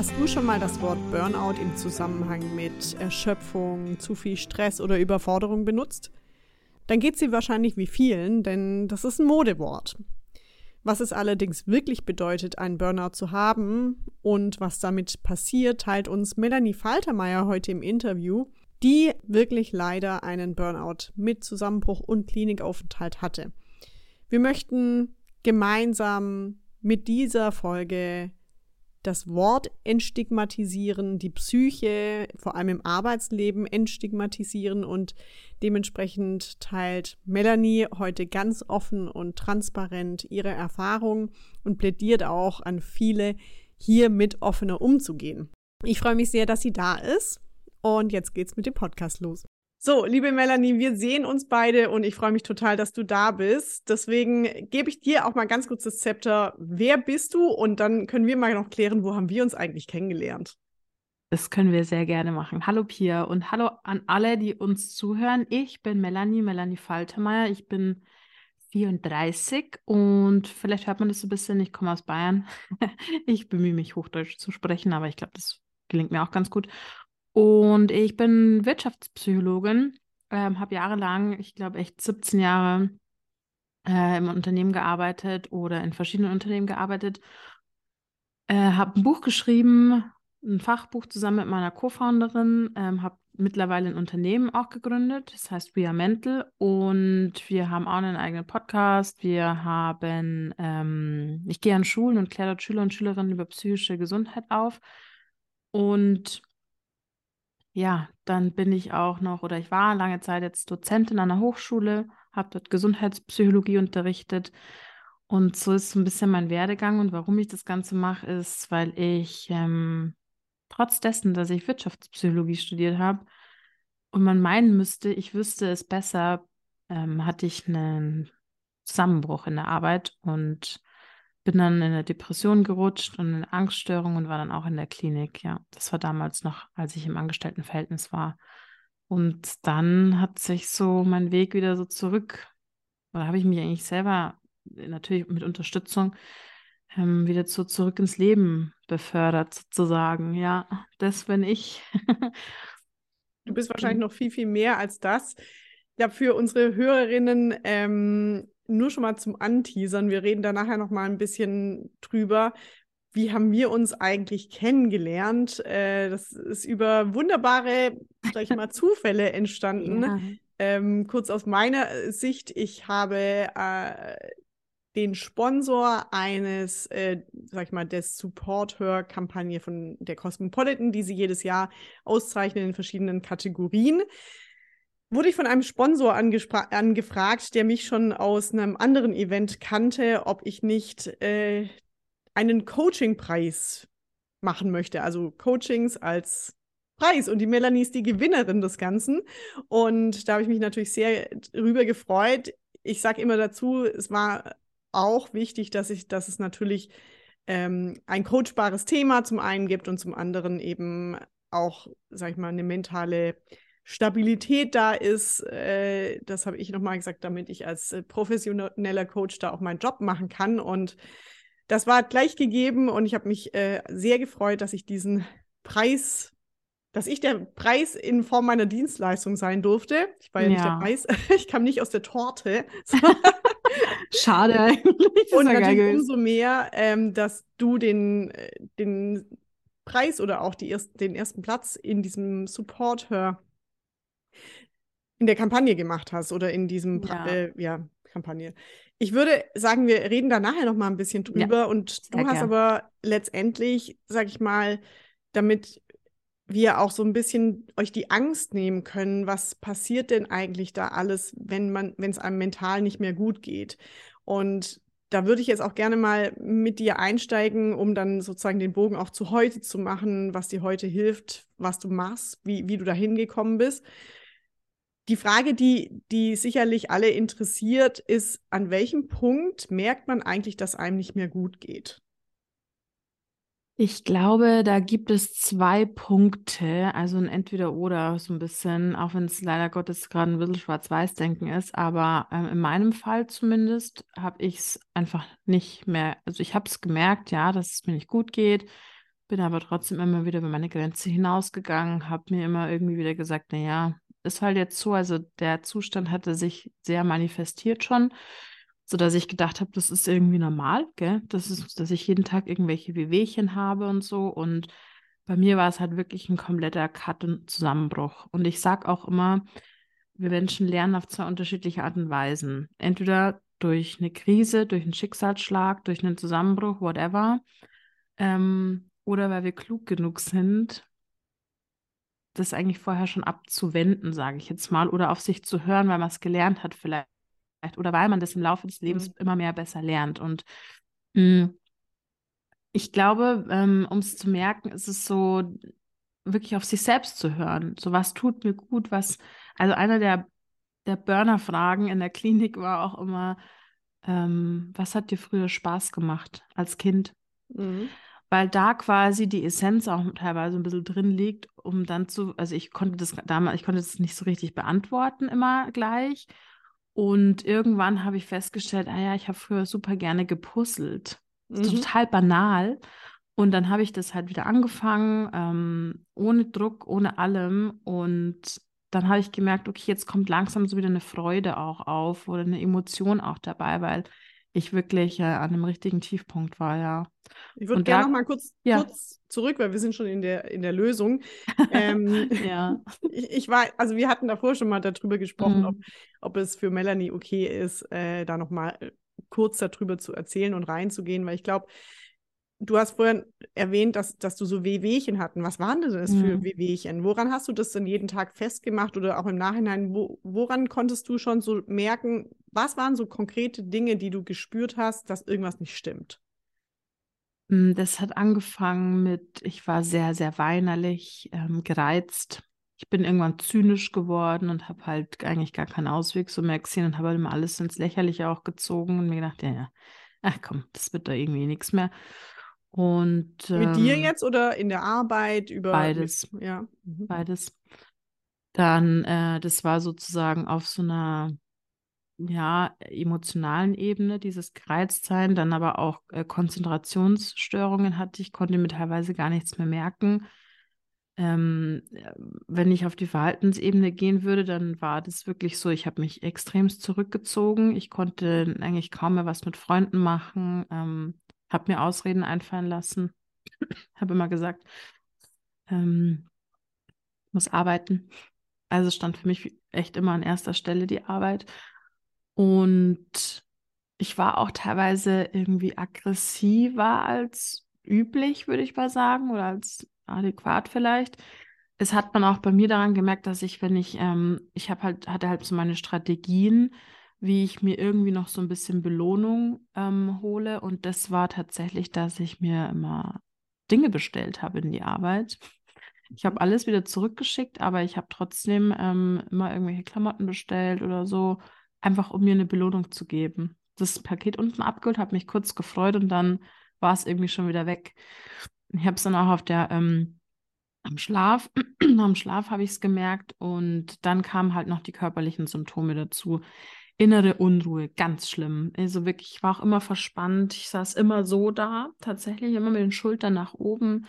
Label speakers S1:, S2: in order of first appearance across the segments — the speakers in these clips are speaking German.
S1: Hast du schon mal das Wort Burnout im Zusammenhang mit Erschöpfung, zu viel Stress oder Überforderung benutzt? Dann geht sie wahrscheinlich wie vielen, denn das ist ein Modewort. Was es allerdings wirklich bedeutet, einen Burnout zu haben und was damit passiert, teilt uns Melanie Faltermeier heute im Interview, die wirklich leider einen Burnout mit Zusammenbruch und Klinikaufenthalt hatte. Wir möchten gemeinsam mit dieser Folge das Wort entstigmatisieren, die Psyche, vor allem im Arbeitsleben, entstigmatisieren und dementsprechend teilt Melanie heute ganz offen und transparent ihre Erfahrungen und plädiert auch an viele, hier mit offener umzugehen. Ich freue mich sehr, dass sie da ist und jetzt geht's mit dem Podcast los. So, liebe Melanie, wir sehen uns beide und ich freue mich total, dass du da bist. Deswegen gebe ich dir auch mal ganz kurz das Zepter. Wer bist du? Und dann können wir mal noch klären, wo haben wir uns eigentlich kennengelernt?
S2: Das können wir sehr gerne machen. Hallo Pia und hallo an alle, die uns zuhören. Ich bin Melanie, Melanie Faltermeier. Ich bin 34 und vielleicht hört man das so ein bisschen, ich komme aus Bayern. ich bemühe mich, Hochdeutsch zu sprechen, aber ich glaube, das gelingt mir auch ganz gut. Und ich bin Wirtschaftspsychologin, ähm, habe jahrelang, ich glaube echt 17 Jahre äh, im Unternehmen gearbeitet oder in verschiedenen Unternehmen gearbeitet. Äh, habe ein Buch geschrieben, ein Fachbuch zusammen mit meiner Co-Founderin, ähm, habe mittlerweile ein Unternehmen auch gegründet, das heißt We Are Mental und wir haben auch einen eigenen Podcast. Wir haben, ähm, ich gehe an Schulen und kläre dort Schüler und Schülerinnen über psychische Gesundheit auf und ja, dann bin ich auch noch oder ich war lange Zeit jetzt Dozentin an der Hochschule, habe dort Gesundheitspsychologie unterrichtet. Und so ist so ein bisschen mein Werdegang. Und warum ich das Ganze mache, ist, weil ich ähm, trotz dessen, dass ich Wirtschaftspsychologie studiert habe und man meinen müsste, ich wüsste es besser, ähm, hatte ich einen Zusammenbruch in der Arbeit und bin dann in eine Depression gerutscht und in Angststörung und war dann auch in der Klinik. Ja, das war damals noch, als ich im Angestelltenverhältnis war. Und dann hat sich so mein Weg wieder so zurück, oder habe ich mich eigentlich selber natürlich mit Unterstützung ähm, wieder so zurück ins Leben befördert, sozusagen. Ja, das bin ich.
S1: du bist wahrscheinlich noch viel, viel mehr als das. Ja, für unsere Hörerinnen ähm, nur schon mal zum Anteasern, wir reden da nachher noch mal ein bisschen drüber. Wie haben wir uns eigentlich kennengelernt? Äh, das ist über wunderbare, sag ich mal, Zufälle entstanden. Ja. Ähm, kurz aus meiner Sicht, ich habe äh, den Sponsor eines, äh, sag ich mal, der Support-Hör-Kampagne von der Cosmopolitan, die sie jedes Jahr auszeichnen in verschiedenen Kategorien wurde ich von einem Sponsor angefragt, der mich schon aus einem anderen Event kannte, ob ich nicht äh, einen Coaching-Preis machen möchte. Also Coachings als Preis. Und die Melanie ist die Gewinnerin des Ganzen. Und da habe ich mich natürlich sehr drüber gefreut. Ich sage immer dazu, es war auch wichtig, dass ich, dass es natürlich ähm, ein coachbares Thema zum einen gibt und zum anderen eben auch, sag ich mal, eine mentale Stabilität da ist. Äh, das habe ich nochmal gesagt, damit ich als äh, professioneller Coach da auch meinen Job machen kann. Und das war gleich gegeben und ich habe mich äh, sehr gefreut, dass ich diesen Preis, dass ich der Preis in Form meiner Dienstleistung sein durfte. Ich war ja, ja. nicht der Preis, ich kam nicht aus der Torte.
S2: Schade eigentlich.
S1: Und natürlich umso mehr, ähm, dass du den, äh, den Preis oder auch die erst, den ersten Platz in diesem Support-Hör in der Kampagne gemacht hast oder in diesem ja. Äh, ja, Kampagne. Ich würde sagen, wir reden da nachher noch mal ein bisschen drüber ja, und du hast gern. aber letztendlich, sag ich mal, damit wir auch so ein bisschen euch die Angst nehmen können, was passiert denn eigentlich da alles, wenn man, wenn es einem mental nicht mehr gut geht. Und da würde ich jetzt auch gerne mal mit dir einsteigen, um dann sozusagen den Bogen auch zu heute zu machen, was dir heute hilft, was du machst, wie, wie du da hingekommen bist. Die Frage, die, die sicherlich alle interessiert, ist, an welchem Punkt merkt man eigentlich, dass einem nicht mehr gut geht?
S2: Ich glaube, da gibt es zwei Punkte, also ein Entweder-Oder so ein bisschen, auch wenn es leider Gottes gerade ein bisschen Schwarz-Weiß-Denken ist, aber ähm, in meinem Fall zumindest habe ich es einfach nicht mehr, also ich habe es gemerkt, ja, dass es mir nicht gut geht bin aber trotzdem immer wieder über meine Grenze hinausgegangen, habe mir immer irgendwie wieder gesagt, naja, ist halt jetzt so, also der Zustand hatte sich sehr manifestiert schon, sodass ich gedacht habe, das ist irgendwie normal, gell? Das ist, dass ich jeden Tag irgendwelche Wehwehchen habe und so. Und bei mir war es halt wirklich ein kompletter Cut und Zusammenbruch. Und ich sage auch immer, wir Menschen lernen auf zwei unterschiedliche Arten und Weisen. Entweder durch eine Krise, durch einen Schicksalsschlag, durch einen Zusammenbruch, whatever. Ähm, oder weil wir klug genug sind, das eigentlich vorher schon abzuwenden, sage ich jetzt mal, oder auf sich zu hören, weil man es gelernt hat vielleicht. Oder weil man das im Laufe des Lebens mhm. immer mehr besser lernt. Und mh, hm, ich glaube, ähm, um es zu merken, ist es so, wirklich auf sich selbst zu hören. So, was tut mir gut, was, also einer der, der Burner-Fragen in der Klinik war auch immer, ähm, was hat dir früher Spaß gemacht als Kind? Mhm. Weil da quasi die Essenz auch teilweise ein bisschen drin liegt, um dann zu, also ich konnte das damals, ich konnte das nicht so richtig beantworten immer gleich. Und irgendwann habe ich festgestellt, ah ja, ich habe früher super gerne gepuzzelt. Mhm. Total banal. Und dann habe ich das halt wieder angefangen, ähm, ohne Druck, ohne allem. Und dann habe ich gemerkt, okay, jetzt kommt langsam so wieder eine Freude auch auf oder eine Emotion auch dabei, weil ich wirklich äh, an einem richtigen Tiefpunkt war, ja.
S1: Ich würde gerne noch mal kurz, ja. kurz zurück, weil wir sind schon in der, in der Lösung. Ähm, ja. Ich, ich, war, also wir hatten davor schon mal darüber gesprochen, mhm. ob, ob es für Melanie okay ist, äh, da noch mal äh, kurz darüber zu erzählen und reinzugehen, weil ich glaube, du hast vorhin erwähnt, dass, dass du so Wehwehchen hatten. Was waren denn das mhm. für Wehwehchen? Woran hast du das denn jeden Tag festgemacht oder auch im Nachhinein? Wo, woran konntest du schon so merken, was waren so konkrete Dinge, die du gespürt hast, dass irgendwas nicht stimmt?
S2: Mm, das hat angefangen mit, ich war sehr, sehr weinerlich, ähm, gereizt. Ich bin irgendwann zynisch geworden und habe halt eigentlich gar keinen Ausweg so mehr gesehen und habe halt immer alles ins Lächerliche auch gezogen und mir gedacht, ja, ja, ach komm, das wird da irgendwie nichts mehr. Und,
S1: Mit dir ähm, jetzt oder in der Arbeit über
S2: beides.
S1: Ja.
S2: Mhm. Beides. Dann, äh, das war sozusagen auf so einer ja, emotionalen Ebene, dieses Gereiztsein, dann aber auch äh, Konzentrationsstörungen hatte ich, konnte mir teilweise gar nichts mehr merken. Ähm, wenn ich auf die Verhaltensebene gehen würde, dann war das wirklich so, ich habe mich extremst zurückgezogen. Ich konnte eigentlich kaum mehr was mit Freunden machen. Ähm, habe mir Ausreden einfallen lassen. habe immer gesagt, ähm, muss arbeiten. Also stand für mich echt immer an erster Stelle die Arbeit. Und ich war auch teilweise irgendwie aggressiver als üblich, würde ich mal sagen, oder als adäquat vielleicht. Es hat man auch bei mir daran gemerkt, dass ich, wenn ich, ähm, ich habe halt, hatte halt so meine Strategien, wie ich mir irgendwie noch so ein bisschen Belohnung ähm, hole. Und das war tatsächlich, dass ich mir immer Dinge bestellt habe in die Arbeit. Ich habe mhm. alles wieder zurückgeschickt, aber ich habe trotzdem ähm, immer irgendwelche Klamotten bestellt oder so, einfach um mir eine Belohnung zu geben. Das Paket unten abgeholt, habe mich kurz gefreut und dann war es irgendwie schon wieder weg. Ich habe es dann auch auf der ähm, am Schlaf, am Schlaf habe ich es gemerkt und dann kamen halt noch die körperlichen Symptome dazu innere Unruhe, ganz schlimm. Also wirklich, ich war auch immer verspannt. Ich saß immer so da, tatsächlich immer mit den Schultern nach oben.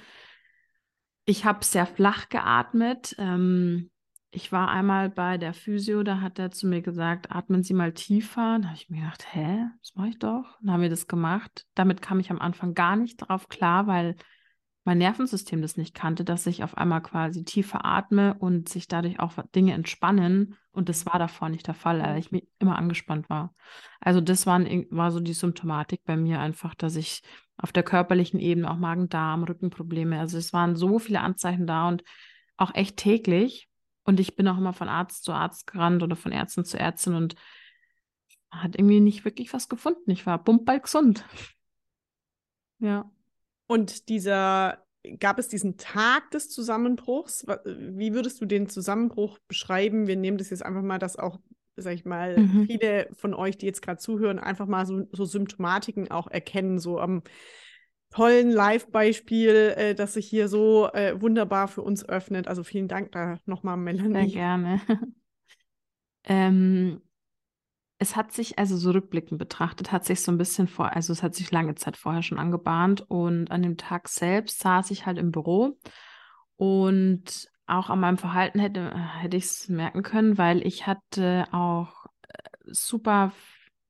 S2: Ich habe sehr flach geatmet. Ähm, ich war einmal bei der Physio, da hat er zu mir gesagt, atmen Sie mal tiefer. Da habe ich mir gedacht, hä, das mache ich doch. Dann haben wir das gemacht. Damit kam ich am Anfang gar nicht drauf klar, weil mein Nervensystem das nicht kannte, dass ich auf einmal quasi tiefer atme und sich dadurch auch Dinge entspannen. Und das war davor nicht der Fall, weil ich immer angespannt war. Also das waren, war so die Symptomatik bei mir einfach, dass ich auf der körperlichen Ebene auch Magen-Darm, Rückenprobleme, also es waren so viele Anzeichen da und auch echt täglich. Und ich bin auch immer von Arzt zu Arzt gerannt oder von Ärztin zu Ärztin und hat irgendwie nicht wirklich was gefunden. Ich war bumpball gesund. Ja.
S1: Und dieser, gab es diesen Tag des Zusammenbruchs? Wie würdest du den Zusammenbruch beschreiben? Wir nehmen das jetzt einfach mal, dass auch, sag ich mal, mhm. viele von euch, die jetzt gerade zuhören, einfach mal so, so, Symptomatiken auch erkennen, so am tollen Live-Beispiel, äh, das sich hier so äh, wunderbar für uns öffnet. Also vielen Dank da nochmal, Melanie.
S2: Sehr gerne. ähm, es hat sich, also so rückblickend betrachtet, hat sich so ein bisschen vor, also es hat sich lange Zeit vorher schon angebahnt und an dem Tag selbst saß ich halt im Büro und auch an meinem Verhalten hätte, hätte ich es merken können, weil ich hatte auch äh, super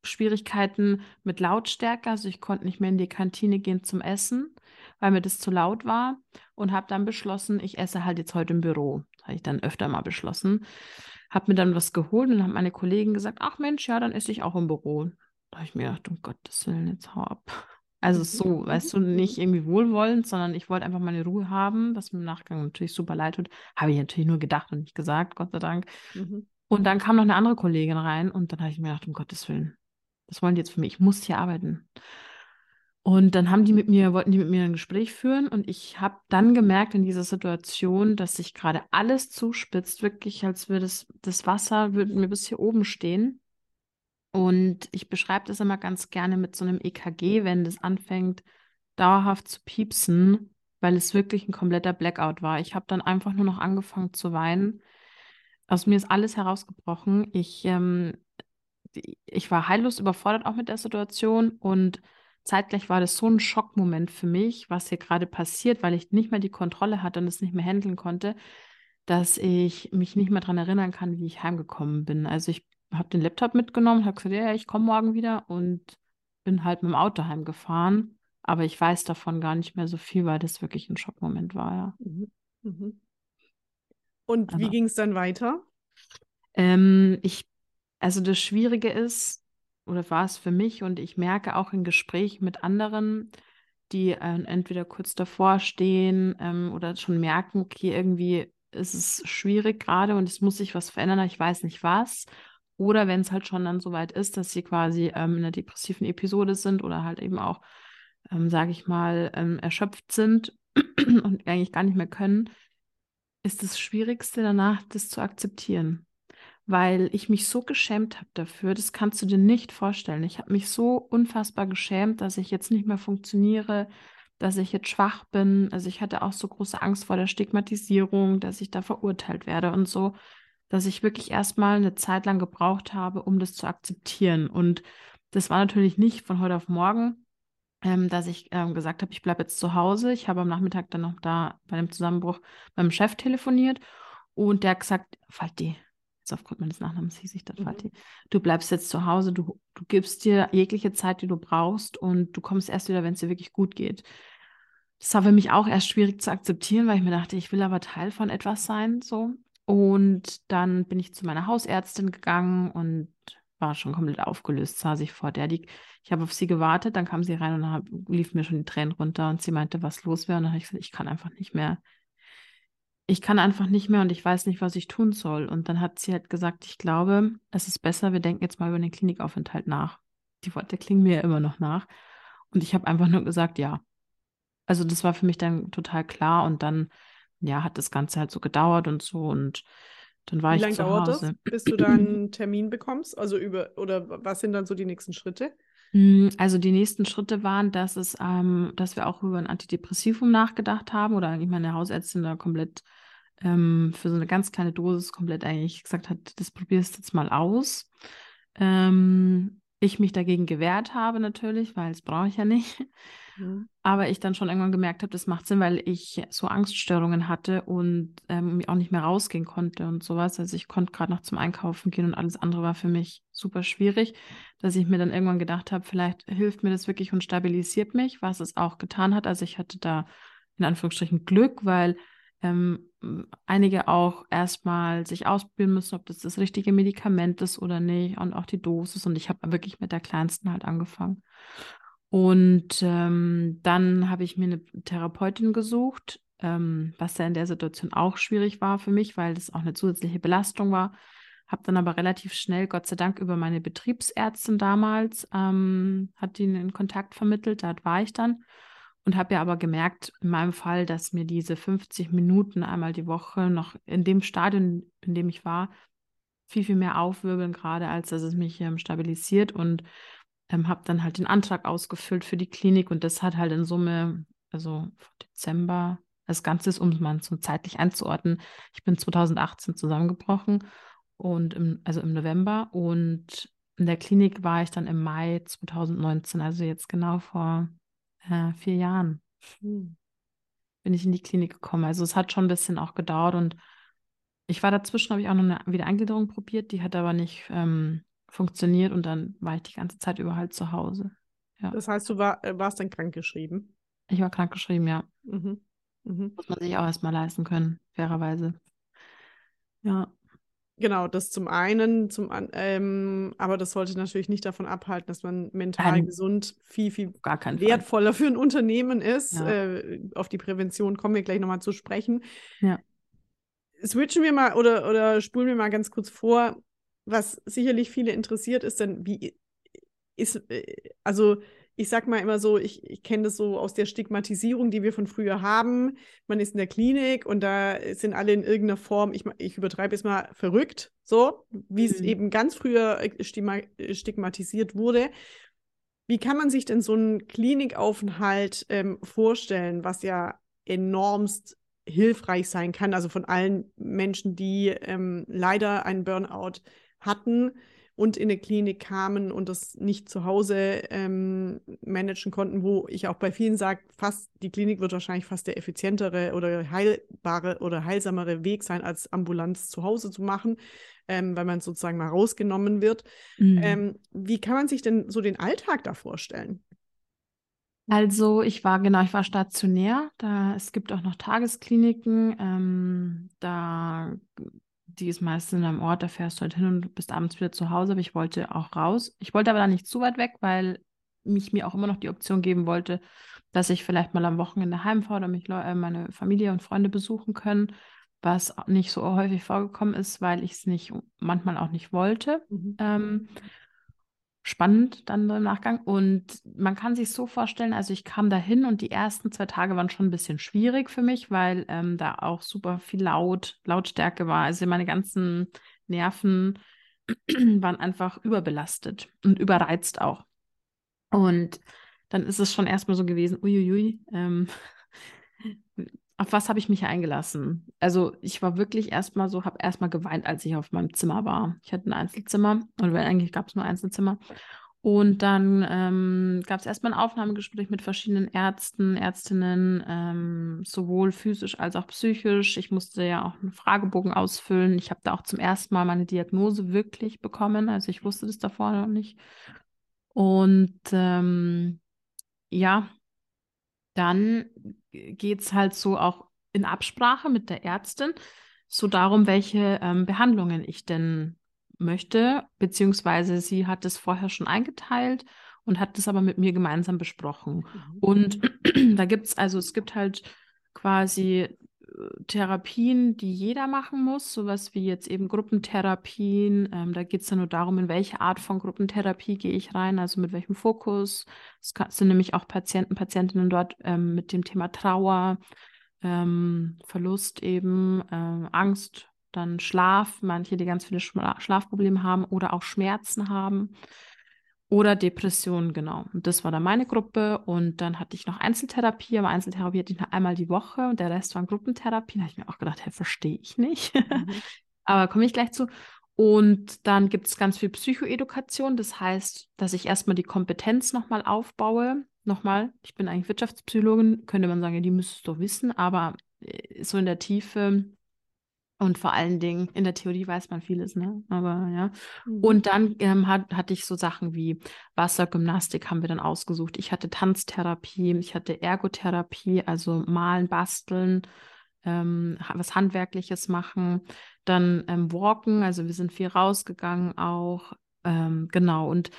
S2: Schwierigkeiten mit Lautstärke. Also ich konnte nicht mehr in die Kantine gehen zum Essen, weil mir das zu laut war und habe dann beschlossen, ich esse halt jetzt heute im Büro. Habe ich dann öfter mal beschlossen habe mir dann was geholt und haben meine Kollegen gesagt, ach Mensch, ja, dann esse ich auch im Büro. Da habe ich mir gedacht, um Gottes Willen, jetzt hau ab. Also so, weißt du, nicht irgendwie wohlwollend, sondern ich wollte einfach meine Ruhe haben, was mir im Nachgang natürlich super leid tut. Habe ich natürlich nur gedacht und nicht gesagt, Gott sei Dank. Mhm. Und dann kam noch eine andere Kollegin rein und dann habe ich mir gedacht, um Gottes Willen, das wollen die jetzt für mich, ich muss hier arbeiten. Und dann haben die mit mir, wollten die mit mir ein Gespräch führen und ich habe dann gemerkt in dieser Situation, dass sich gerade alles zuspitzt, wirklich, als würde das, das Wasser würde mir bis hier oben stehen. Und ich beschreibe das immer ganz gerne mit so einem EKG, wenn das anfängt, dauerhaft zu piepsen, weil es wirklich ein kompletter Blackout war. Ich habe dann einfach nur noch angefangen zu weinen. Aus mir ist alles herausgebrochen. Ich, ähm, ich war heillos überfordert auch mit der Situation und zeitgleich war das so ein Schockmoment für mich, was hier gerade passiert, weil ich nicht mehr die Kontrolle hatte und es nicht mehr handeln konnte, dass ich mich nicht mehr daran erinnern kann, wie ich heimgekommen bin. Also ich habe den Laptop mitgenommen, habe gesagt, ja, ich komme morgen wieder und bin halt mit dem Auto heimgefahren. Aber ich weiß davon gar nicht mehr so viel, weil das wirklich ein Schockmoment war, ja. Mhm.
S1: Mhm. Und also, wie ging es dann weiter?
S2: Ähm, ich, also das Schwierige ist, oder war es für mich und ich merke auch in Gesprächen mit anderen, die äh, entweder kurz davor stehen ähm, oder schon merken, okay, irgendwie ist es schwierig gerade und es muss sich was verändern, ich weiß nicht was. Oder wenn es halt schon dann so weit ist, dass sie quasi ähm, in einer depressiven Episode sind oder halt eben auch, ähm, sage ich mal, ähm, erschöpft sind und eigentlich gar nicht mehr können, ist das Schwierigste danach, das zu akzeptieren weil ich mich so geschämt habe dafür. Das kannst du dir nicht vorstellen. Ich habe mich so unfassbar geschämt, dass ich jetzt nicht mehr funktioniere, dass ich jetzt schwach bin. Also ich hatte auch so große Angst vor der Stigmatisierung, dass ich da verurteilt werde und so, dass ich wirklich erstmal eine Zeit lang gebraucht habe, um das zu akzeptieren. Und das war natürlich nicht von heute auf morgen, ähm, dass ich ähm, gesagt habe, ich bleibe jetzt zu Hause. Ich habe am Nachmittag dann noch da bei dem Zusammenbruch beim Chef telefoniert und der hat gesagt, Falti, jetzt aufgrund meines Nachnamens hieß ich das mhm. Fatih, du bleibst jetzt zu Hause, du, du gibst dir jegliche Zeit, die du brauchst und du kommst erst wieder, wenn es dir wirklich gut geht. Das war für mich auch erst schwierig zu akzeptieren, weil ich mir dachte, ich will aber Teil von etwas sein, so. Und dann bin ich zu meiner Hausärztin gegangen und war schon komplett aufgelöst, saß ich vor der. Die, ich habe auf sie gewartet, dann kam sie rein und dann lief mir schon die Tränen runter und sie meinte, was los wäre. Und dann habe ich gesagt, ich kann einfach nicht mehr ich kann einfach nicht mehr und ich weiß nicht, was ich tun soll. Und dann hat sie halt gesagt, ich glaube, es ist besser, wir denken jetzt mal über den Klinikaufenthalt nach. Die Worte klingen mir ja immer noch nach. Und ich habe einfach nur gesagt, ja. Also das war für mich dann total klar und dann, ja, hat das Ganze halt so gedauert und so und dann war Wie ich lange zu dauert Hause.
S1: das, bis du da einen Termin bekommst? Also über, oder was sind dann so die nächsten Schritte?
S2: Hm, also die nächsten Schritte waren, dass es, ähm, dass wir auch über ein Antidepressivum nachgedacht haben oder eigentlich meine Hausärztin da komplett ähm, für so eine ganz kleine Dosis komplett eigentlich gesagt hat, das probierst du jetzt mal aus. Ähm, ich mich dagegen gewehrt habe natürlich, weil es brauche ich ja nicht. Mhm. Aber ich dann schon irgendwann gemerkt habe, das macht Sinn, weil ich so Angststörungen hatte und ähm, auch nicht mehr rausgehen konnte und sowas. Also ich konnte gerade noch zum Einkaufen gehen und alles andere war für mich super schwierig, dass ich mir dann irgendwann gedacht habe, vielleicht hilft mir das wirklich und stabilisiert mich, was es auch getan hat. Also ich hatte da in Anführungsstrichen Glück, weil ähm, einige auch erstmal sich ausprobieren müssen, ob das das richtige Medikament ist oder nicht und auch die Dosis. Und ich habe wirklich mit der kleinsten halt angefangen. Und ähm, dann habe ich mir eine Therapeutin gesucht, ähm, was ja in der Situation auch schwierig war für mich, weil das auch eine zusätzliche Belastung war. Habe dann aber relativ schnell, Gott sei Dank, über meine Betriebsärztin damals, ähm, hat die in Kontakt vermittelt, dort war ich dann und habe ja aber gemerkt, in meinem Fall, dass mir diese 50 Minuten einmal die Woche noch in dem Stadion, in dem ich war, viel, viel mehr aufwirbeln, gerade als dass es mich ähm, stabilisiert und ähm, habe dann halt den Antrag ausgefüllt für die Klinik und das hat halt in Summe, also Dezember, das Ganze ist, um es mal so zeitlich einzuordnen, ich bin 2018 zusammengebrochen und im, also im November und in der Klinik war ich dann im Mai 2019, also jetzt genau vor äh, vier Jahren. Mhm. Bin ich in die Klinik gekommen. Also es hat schon ein bisschen auch gedauert und ich war dazwischen, habe ich auch noch eine Wiedereingliederung probiert, die hat aber nicht ähm, funktioniert und dann war ich die ganze Zeit über halt zu Hause. Ja.
S1: Das heißt, du war, äh, warst dann krankgeschrieben?
S2: Ich war krankgeschrieben, ja. Mhm. Mhm. Muss man sich auch erstmal leisten können, fairerweise. Ja.
S1: Genau, das zum einen, zum ähm, aber das sollte natürlich nicht davon abhalten, dass man mental Nein, gesund viel, viel wertvoller Fall. für ein Unternehmen ist. Ja. Äh, auf die Prävention kommen wir gleich nochmal zu sprechen. Ja. Switchen wir mal oder, oder spulen wir mal ganz kurz vor, was sicherlich viele interessiert, ist dann, wie ist, äh, also ich sag mal immer so, ich, ich kenne das so aus der Stigmatisierung, die wir von früher haben. Man ist in der Klinik und da sind alle in irgendeiner Form, ich, ich übertreibe es mal, verrückt, so, wie mhm. es eben ganz früher äh, stigmatisiert wurde. Wie kann man sich denn so einen Klinikaufenthalt ähm, vorstellen, was ja enormst hilfreich sein kann, also von allen Menschen, die ähm, leider einen Burnout hatten? Und in eine Klinik kamen und das nicht zu Hause ähm, managen konnten, wo ich auch bei vielen sage, fast die Klinik wird wahrscheinlich fast der effizientere oder heilbare oder heilsamere Weg sein, als Ambulanz zu Hause zu machen, ähm, weil man sozusagen mal rausgenommen wird. Mhm. Ähm, wie kann man sich denn so den Alltag da vorstellen?
S2: Also ich war genau, ich war stationär. Da es gibt auch noch Tageskliniken. Ähm, da die ist meistens in einem Ort, da fährst du halt hin und bist abends wieder zu Hause, aber ich wollte auch raus. Ich wollte aber dann nicht zu weit weg, weil mich mir auch immer noch die Option geben wollte, dass ich vielleicht mal am Wochenende heimfahre oder mich äh, meine Familie und Freunde besuchen können, was nicht so häufig vorgekommen ist, weil ich es nicht manchmal auch nicht wollte. Mhm. Ähm, spannend dann im Nachgang. Und man kann sich so vorstellen, also ich kam da hin und die ersten zwei Tage waren schon ein bisschen schwierig für mich, weil ähm, da auch super viel Laut, Lautstärke war. Also meine ganzen Nerven waren einfach überbelastet und überreizt auch. Und dann ist es schon erstmal so gewesen, uiuiui, ähm, auf was habe ich mich eingelassen? Also ich war wirklich erstmal so, habe erstmal geweint, als ich auf meinem Zimmer war. Ich hatte ein Einzelzimmer und eigentlich gab es nur Einzelzimmer. Und dann ähm, gab es erstmal ein Aufnahmegespräch mit verschiedenen Ärzten, Ärztinnen, ähm, sowohl physisch als auch psychisch. Ich musste ja auch einen Fragebogen ausfüllen. Ich habe da auch zum ersten Mal meine Diagnose wirklich bekommen. Also ich wusste das davor noch nicht. Und ähm, ja, dann geht es halt so auch in Absprache mit der Ärztin so darum, welche ähm, Behandlungen ich denn möchte, beziehungsweise sie hat es vorher schon eingeteilt und hat das aber mit mir gemeinsam besprochen. Mhm. Und da gibt es, also es gibt halt quasi Therapien, die jeder machen muss, sowas wie jetzt eben Gruppentherapien. Ähm, da geht es dann nur darum, in welche Art von Gruppentherapie gehe ich rein, also mit welchem Fokus. Es sind nämlich auch Patienten, Patientinnen dort ähm, mit dem Thema Trauer, ähm, Verlust eben, äh, Angst, dann Schlaf, manche, die ganz viele Schla Schlafprobleme haben oder auch Schmerzen haben. Oder Depressionen, genau. Und das war dann meine Gruppe. Und dann hatte ich noch Einzeltherapie, aber Einzeltherapie hatte ich nur einmal die Woche und der Rest waren Gruppentherapie. Da habe ich mir auch gedacht, hey, verstehe ich nicht. Mhm. aber komme ich gleich zu. Und dann gibt es ganz viel Psychoedukation. Das heißt, dass ich erstmal die Kompetenz nochmal aufbaue. Nochmal, ich bin eigentlich Wirtschaftspsychologin, könnte man sagen, ja, die müsstest du wissen, aber äh, so in der Tiefe und vor allen Dingen in der Theorie weiß man vieles, ne? Aber ja. Mhm. Und dann ähm, hat, hatte ich so Sachen wie Wassergymnastik haben wir dann ausgesucht. Ich hatte Tanztherapie, ich hatte Ergotherapie, also malen, basteln, ähm, was Handwerkliches machen. Dann ähm, Walken, also wir sind viel rausgegangen auch. Ähm, genau. Und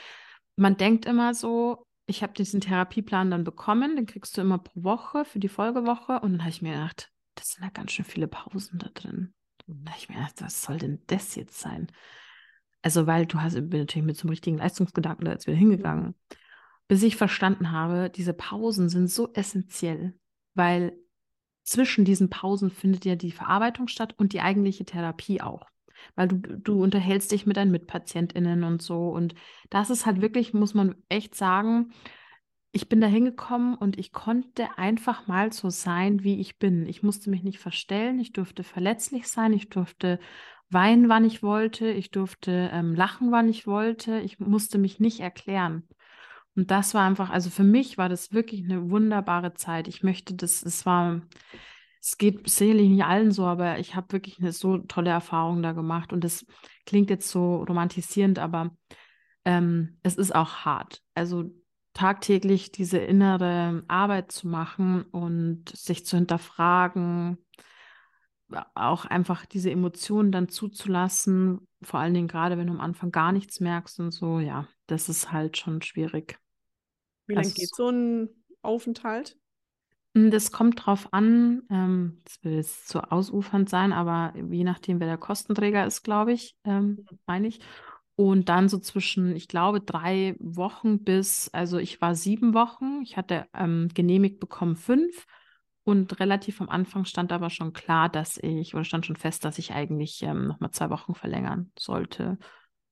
S2: man denkt immer so, ich habe diesen Therapieplan dann bekommen, den kriegst du immer pro Woche für die Folgewoche. Und dann habe ich mir gedacht, das sind ja ganz schön viele Pausen da drin. Da ich mir gedacht, was soll denn das jetzt sein? Also, weil du hast, bin natürlich mit so einem richtigen Leistungsgedanken da jetzt wieder hingegangen. Bis ich verstanden habe, diese Pausen sind so essentiell, weil zwischen diesen Pausen findet ja die Verarbeitung statt und die eigentliche Therapie auch. Weil du, du unterhältst dich mit deinen MitpatientInnen und so. Und das ist halt wirklich, muss man echt sagen, ich bin da hingekommen und ich konnte einfach mal so sein, wie ich bin. Ich musste mich nicht verstellen, ich durfte verletzlich sein, ich durfte weinen, wann ich wollte, ich durfte ähm, lachen, wann ich wollte, ich musste mich nicht erklären. Und das war einfach, also für mich war das wirklich eine wunderbare Zeit. Ich möchte das, es war, es geht sicherlich nicht allen so, aber ich habe wirklich eine so tolle Erfahrung da gemacht. Und das klingt jetzt so romantisierend, aber ähm, es ist auch hart. Also tagtäglich diese innere Arbeit zu machen und sich zu hinterfragen, auch einfach diese Emotionen dann zuzulassen, vor allen Dingen gerade, wenn du am Anfang gar nichts merkst und so, ja, das ist halt schon schwierig.
S1: Wie lange also, geht so ein Aufenthalt?
S2: Hm, das kommt drauf an, ähm, das will jetzt zu ausufernd sein, aber je nachdem, wer der Kostenträger ist, glaube ich, ähm, mhm. meine ich. Und dann so zwischen, ich glaube, drei Wochen bis, also ich war sieben Wochen, ich hatte ähm, genehmigt bekommen fünf und relativ am Anfang stand aber schon klar, dass ich, oder stand schon fest, dass ich eigentlich ähm, nochmal zwei Wochen verlängern sollte.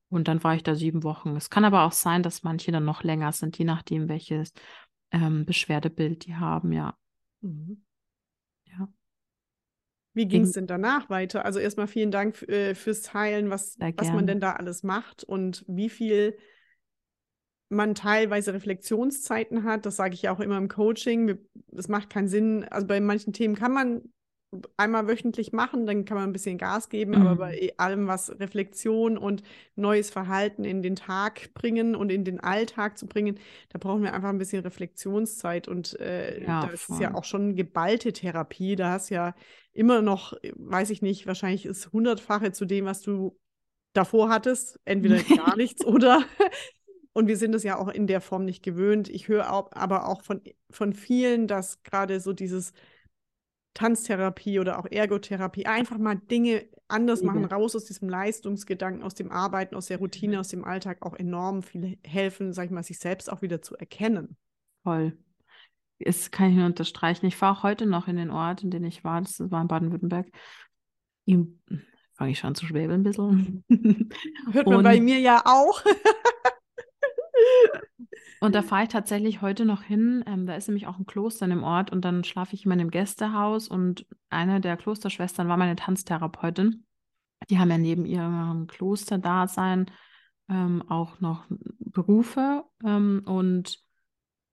S2: Und dann war ich da sieben Wochen. Es kann aber auch sein, dass manche dann noch länger sind, je nachdem, welches ähm, Beschwerdebild die haben, ja. Mhm.
S1: Wie ging es denn danach weiter? Also erstmal vielen Dank äh, fürs Teilen, was, was man denn da alles macht und wie viel man teilweise Reflexionszeiten hat. Das sage ich ja auch immer im Coaching. Es macht keinen Sinn. Also bei manchen Themen kann man einmal wöchentlich machen, dann kann man ein bisschen Gas geben, mhm. aber bei allem, was Reflexion und neues Verhalten in den Tag bringen und in den Alltag zu bringen, da brauchen wir einfach ein bisschen Reflexionszeit und äh, ja, das voll. ist ja auch schon geballte Therapie. Da hast ja immer noch, weiß ich nicht, wahrscheinlich ist hundertfache zu dem, was du davor hattest, entweder gar nichts oder und wir sind es ja auch in der Form nicht gewöhnt. Ich höre aber auch von, von vielen, dass gerade so dieses Tanztherapie oder auch Ergotherapie, einfach mal Dinge anders machen, raus aus diesem Leistungsgedanken, aus dem Arbeiten, aus der Routine, mhm. aus dem Alltag auch enorm viel helfen, sag ich mal, sich selbst auch wieder zu erkennen.
S2: Voll. Das kann ich nur unterstreichen. Ich fahre auch heute noch in den Ort, in dem ich war, das war in Baden-Württemberg. Fange ich schon zu schwebeln ein bisschen.
S1: Hört man Und, bei mir ja auch.
S2: Und da fahre ich tatsächlich heute noch hin. Ähm, da ist nämlich auch ein Kloster in dem Ort und dann schlafe ich immer in einem Gästehaus und eine der Klosterschwestern war meine Tanztherapeutin. Die haben ja neben ihrem Klosterdasein ähm, auch noch Berufe ähm, und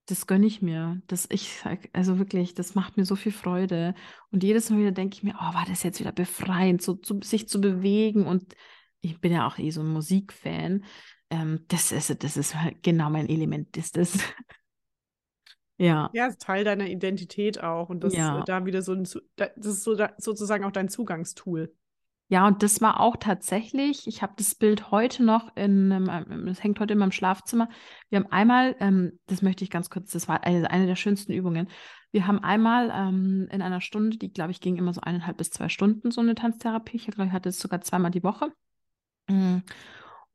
S2: das gönne ich mir. Das ich also wirklich, das macht mir so viel Freude. Und jedes Mal wieder denke ich mir, oh, war das jetzt wieder befreiend, so, so sich zu bewegen. Und ich bin ja auch eh so ein Musikfan ähm, das, ist, das ist halt genau mein Element, ist das.
S1: ja. Ja, ist Teil deiner Identität auch. Und das ja. da wieder so ein, das ist so sozusagen auch dein Zugangstool.
S2: Ja, und das war auch tatsächlich, ich habe das Bild heute noch in, es hängt heute in meinem Schlafzimmer. Wir haben einmal, ähm, das möchte ich ganz kurz, das war eine, eine der schönsten Übungen. Wir haben einmal ähm, in einer Stunde, die glaube ich ging immer so eineinhalb bis zwei Stunden, so eine Tanztherapie. Ich glaube, ich hatte es sogar zweimal die Woche. Mm.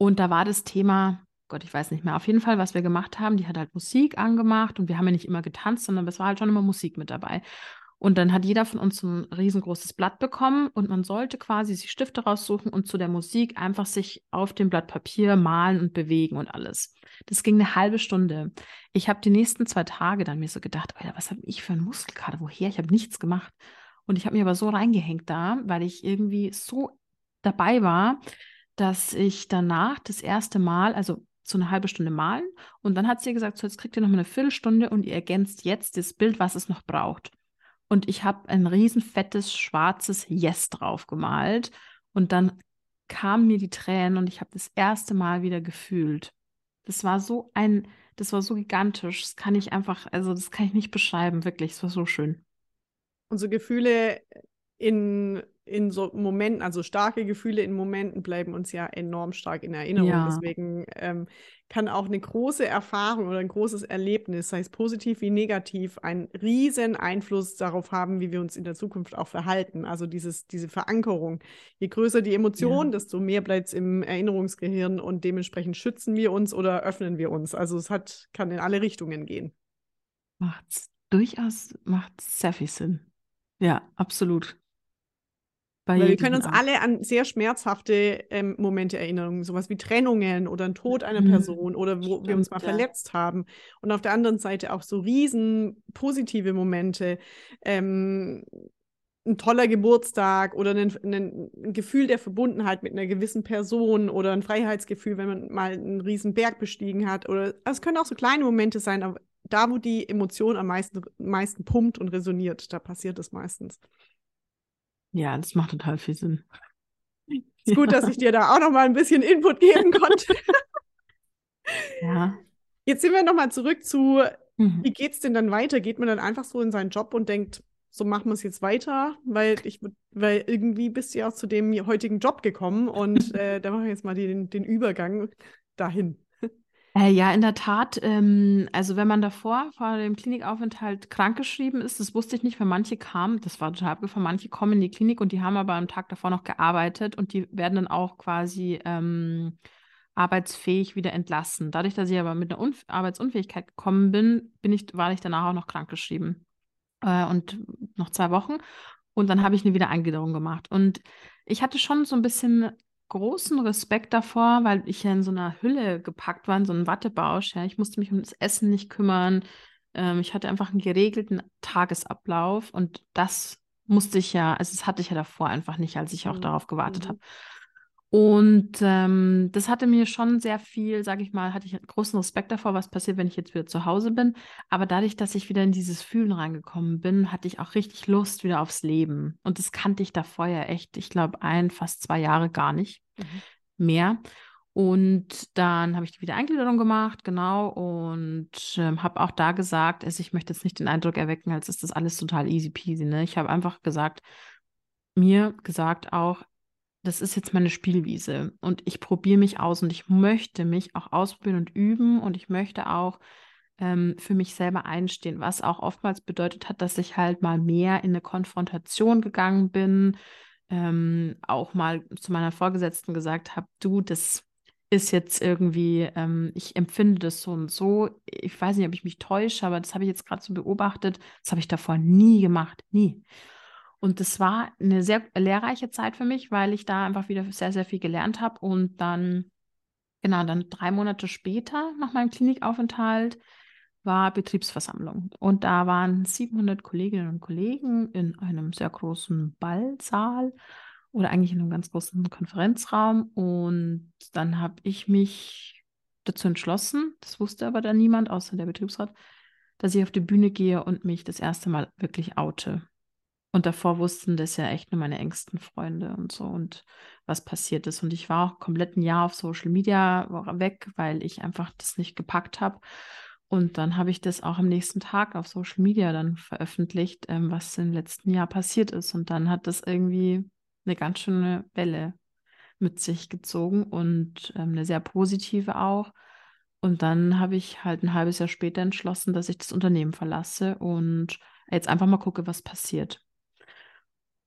S2: Und da war das Thema, Gott, ich weiß nicht mehr, auf jeden Fall, was wir gemacht haben, die hat halt Musik angemacht und wir haben ja nicht immer getanzt, sondern es war halt schon immer Musik mit dabei. Und dann hat jeder von uns so ein riesengroßes Blatt bekommen und man sollte quasi sich Stifte raussuchen und zu der Musik einfach sich auf dem Blatt Papier malen und bewegen und alles. Das ging eine halbe Stunde. Ich habe die nächsten zwei Tage dann mir so gedacht, Alter, was habe ich für einen Muskelkater? Woher? Ich habe nichts gemacht. Und ich habe mir aber so reingehängt da, weil ich irgendwie so dabei war, dass ich danach das erste Mal, also so eine halbe Stunde malen und dann hat sie gesagt, so jetzt kriegt ihr noch mal eine Viertelstunde und ihr ergänzt jetzt das Bild, was es noch braucht. Und ich habe ein riesen fettes schwarzes Yes drauf gemalt und dann kamen mir die Tränen und ich habe das erste Mal wieder gefühlt. Das war so ein, das war so gigantisch. Das kann ich einfach, also das kann ich nicht beschreiben, wirklich. Es war so schön.
S1: Unsere Gefühle in in so Momenten, also starke Gefühle in Momenten bleiben uns ja enorm stark in Erinnerung. Ja. Deswegen ähm, kann auch eine große Erfahrung oder ein großes Erlebnis, sei es positiv wie negativ, einen riesen Einfluss darauf haben, wie wir uns in der Zukunft auch verhalten. Also dieses, diese Verankerung. Je größer die Emotion, ja. desto mehr bleibt es im Erinnerungsgehirn und dementsprechend schützen wir uns oder öffnen wir uns. Also es hat, kann in alle Richtungen gehen.
S2: Macht durchaus, macht sehr viel Sinn. Ja, absolut.
S1: Bei Weil wir können uns alle an sehr schmerzhafte ähm, Momente erinnern, sowas wie Trennungen oder ein Tod einer mhm. Person oder wo Stimmt, wir uns mal ja. verletzt haben. Und auf der anderen Seite auch so riesen positive Momente, ähm, ein toller Geburtstag oder ein, ein, Gefühl der Verbundenheit mit einer gewissen Person oder ein Freiheitsgefühl, wenn man mal einen riesen Berg bestiegen hat. Oder also es können auch so kleine Momente sein, aber da, wo die Emotion am meisten, meisten pumpt und resoniert, da passiert es meistens.
S2: Ja, das macht total viel Sinn.
S1: Ist gut, dass ich dir da auch noch mal ein bisschen Input geben konnte.
S2: ja.
S1: Jetzt sind wir noch mal zurück zu, mhm. wie es denn dann weiter? Geht man dann einfach so in seinen Job und denkt, so machen wir es jetzt weiter, weil ich, weil irgendwie bist du ja auch zu dem heutigen Job gekommen und äh, da machen wir jetzt mal den, den Übergang dahin.
S2: Äh, ja, in der Tat. Ähm, also wenn man davor vor dem Klinikaufenthalt krankgeschrieben ist, das wusste ich nicht, weil manche kamen, das war total abgefahren, manche kommen in die Klinik und die haben aber am Tag davor noch gearbeitet und die werden dann auch quasi ähm, arbeitsfähig wieder entlassen. Dadurch, dass ich aber mit einer Unf Arbeitsunfähigkeit gekommen bin, bin ich, war ich danach auch noch krankgeschrieben. Äh, und noch zwei Wochen. Und dann habe ich eine Wiedereingliederung gemacht. Und ich hatte schon so ein bisschen großen Respekt davor, weil ich ja in so einer Hülle gepackt war, in so einem Wattebausch. Ja. Ich musste mich um das Essen nicht kümmern. Ähm, ich hatte einfach einen geregelten Tagesablauf und das musste ich ja, also das hatte ich ja davor einfach nicht, als ich auch mhm. darauf gewartet mhm. habe. Und ähm, das hatte mir schon sehr viel, sage ich mal, hatte ich großen Respekt davor, was passiert, wenn ich jetzt wieder zu Hause bin. Aber dadurch, dass ich wieder in dieses Fühlen reingekommen bin, hatte ich auch richtig Lust wieder aufs Leben. Und das kannte ich davor ja echt, ich glaube, ein, fast zwei Jahre gar nicht mhm. mehr. Und dann habe ich die Wiedereingliederung gemacht, genau, und ähm, habe auch da gesagt, also ich möchte jetzt nicht den Eindruck erwecken, als ist das alles total easy peasy. Ne? Ich habe einfach gesagt, mir gesagt auch, das ist jetzt meine Spielwiese und ich probiere mich aus und ich möchte mich auch ausprobieren und üben und ich möchte auch ähm, für mich selber einstehen, was auch oftmals bedeutet hat, dass ich halt mal mehr in eine Konfrontation gegangen bin, ähm, auch mal zu meiner Vorgesetzten gesagt habe, du, das ist jetzt irgendwie, ähm, ich empfinde das so und so. Ich weiß nicht, ob ich mich täusche, aber das habe ich jetzt gerade so beobachtet. Das habe ich davor nie gemacht, nie. Und das war eine sehr lehrreiche Zeit für mich, weil ich da einfach wieder sehr, sehr viel gelernt habe. Und dann, genau, dann drei Monate später, nach meinem Klinikaufenthalt, war Betriebsversammlung. Und da waren 700 Kolleginnen und Kollegen in einem sehr großen Ballsaal oder eigentlich in einem ganz großen Konferenzraum. Und dann habe ich mich dazu entschlossen, das wusste aber dann niemand außer der Betriebsrat, dass ich auf die Bühne gehe und mich das erste Mal wirklich oute. Und davor wussten das ja echt nur meine engsten Freunde und so und was passiert ist. Und ich war auch komplett ein Jahr auf Social Media weg, weil ich einfach das nicht gepackt habe. Und dann habe ich das auch am nächsten Tag auf Social Media dann veröffentlicht, ähm, was im letzten Jahr passiert ist. Und dann hat das irgendwie eine ganz schöne Welle mit sich gezogen und ähm, eine sehr positive auch. Und dann habe ich halt ein halbes Jahr später entschlossen, dass ich das Unternehmen verlasse und jetzt einfach mal gucke, was passiert.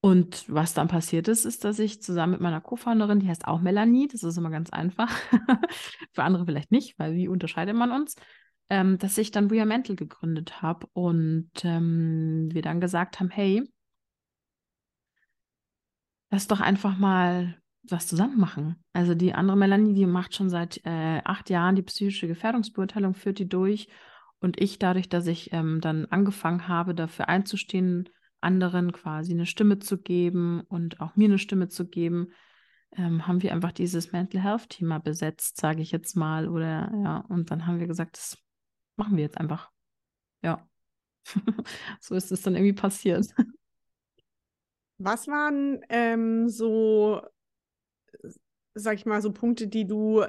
S2: Und was dann passiert ist, ist, dass ich zusammen mit meiner Co-Founderin, die heißt auch Melanie, das ist immer ganz einfach, für andere vielleicht nicht, weil wie unterscheidet man uns, ähm, dass ich dann We Are Mental gegründet habe und ähm, wir dann gesagt haben, hey, lass doch einfach mal was zusammen machen. Also die andere Melanie, die macht schon seit äh, acht Jahren die psychische Gefährdungsbeurteilung, führt die durch und ich dadurch, dass ich ähm, dann angefangen habe, dafür einzustehen, anderen quasi eine Stimme zu geben und auch mir eine Stimme zu geben, ähm, haben wir einfach dieses Mental Health Thema besetzt, sage ich jetzt mal. Oder ja, und dann haben wir gesagt, das machen wir jetzt einfach. Ja. so ist es dann irgendwie passiert.
S1: Was waren ähm, so, sag ich mal, so Punkte, die du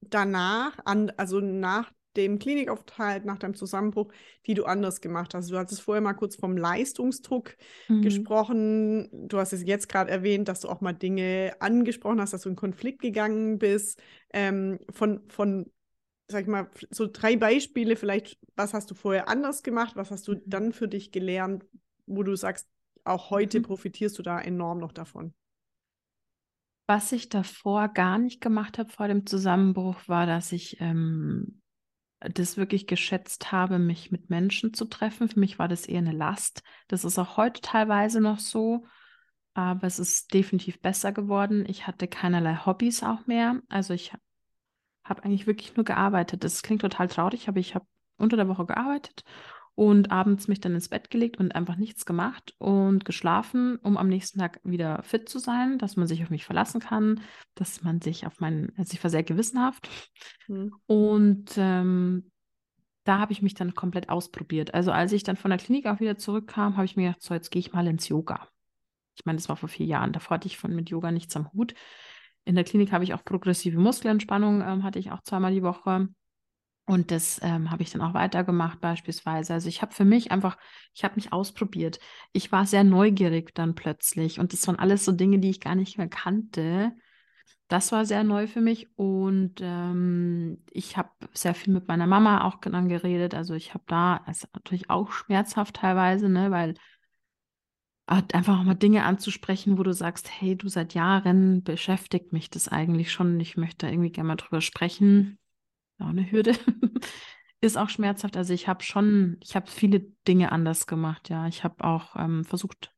S1: danach, an, also nach dem Klinikaufenthalt, nach deinem Zusammenbruch, die du anders gemacht hast. Du hattest vorher mal kurz vom Leistungsdruck mhm. gesprochen. Du hast es jetzt gerade erwähnt, dass du auch mal Dinge angesprochen hast, dass du in Konflikt gegangen bist. Ähm, von, von, sag ich mal, so drei Beispiele vielleicht, was hast du vorher anders gemacht, was hast du mhm. dann für dich gelernt, wo du sagst, auch heute mhm. profitierst du da enorm noch davon?
S2: Was ich davor gar nicht gemacht habe vor dem Zusammenbruch, war, dass ich ähm, das wirklich geschätzt habe, mich mit Menschen zu treffen. Für mich war das eher eine Last. Das ist auch heute teilweise noch so. aber es ist definitiv besser geworden. Ich hatte keinerlei Hobbys auch mehr. Also ich habe eigentlich wirklich nur gearbeitet. Das klingt total traurig, aber ich habe unter der Woche gearbeitet und abends mich dann ins Bett gelegt und einfach nichts gemacht und geschlafen, um am nächsten Tag wieder fit zu sein, dass man sich auf mich verlassen kann, dass man sich auf meinen, also ich war sehr gewissenhaft. Mhm. Und ähm, da habe ich mich dann komplett ausprobiert. Also als ich dann von der Klinik auch wieder zurückkam, habe ich mir gedacht, so jetzt gehe ich mal ins Yoga. Ich meine, das war vor vier Jahren. Davor hatte ich von mit Yoga nichts am Hut. In der Klinik habe ich auch progressive Muskelentspannung, ähm, hatte ich auch zweimal die Woche. Und das ähm, habe ich dann auch weitergemacht beispielsweise. Also ich habe für mich einfach, ich habe mich ausprobiert. Ich war sehr neugierig dann plötzlich und das waren alles so Dinge, die ich gar nicht mehr kannte. Das war sehr neu für mich und ähm, ich habe sehr viel mit meiner Mama auch dann geredet. Also ich habe da, ist natürlich auch schmerzhaft teilweise, ne, weil einfach auch mal Dinge anzusprechen, wo du sagst, hey, du seit Jahren beschäftigt mich das eigentlich schon. Ich möchte irgendwie gerne mal drüber sprechen auch eine Hürde. Ist auch schmerzhaft. Also ich habe schon, ich habe viele Dinge anders gemacht, ja. Ich habe auch ähm, versucht,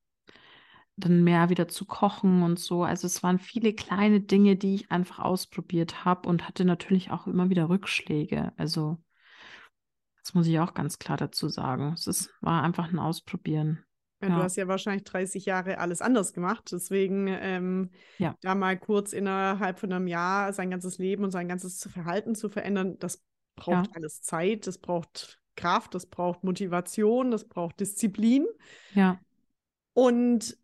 S2: dann mehr wieder zu kochen und so. Also es waren viele kleine Dinge, die ich einfach ausprobiert habe und hatte natürlich auch immer wieder Rückschläge. Also das muss ich auch ganz klar dazu sagen. Es ist, war einfach ein Ausprobieren.
S1: Ja, ja. Du hast ja wahrscheinlich 30 Jahre alles anders gemacht. Deswegen ähm, ja. da mal kurz innerhalb von einem Jahr sein ganzes Leben und sein ganzes Verhalten zu verändern, das braucht alles Zeit, das braucht Kraft, das braucht Motivation, das braucht Disziplin.
S2: Ja.
S1: Und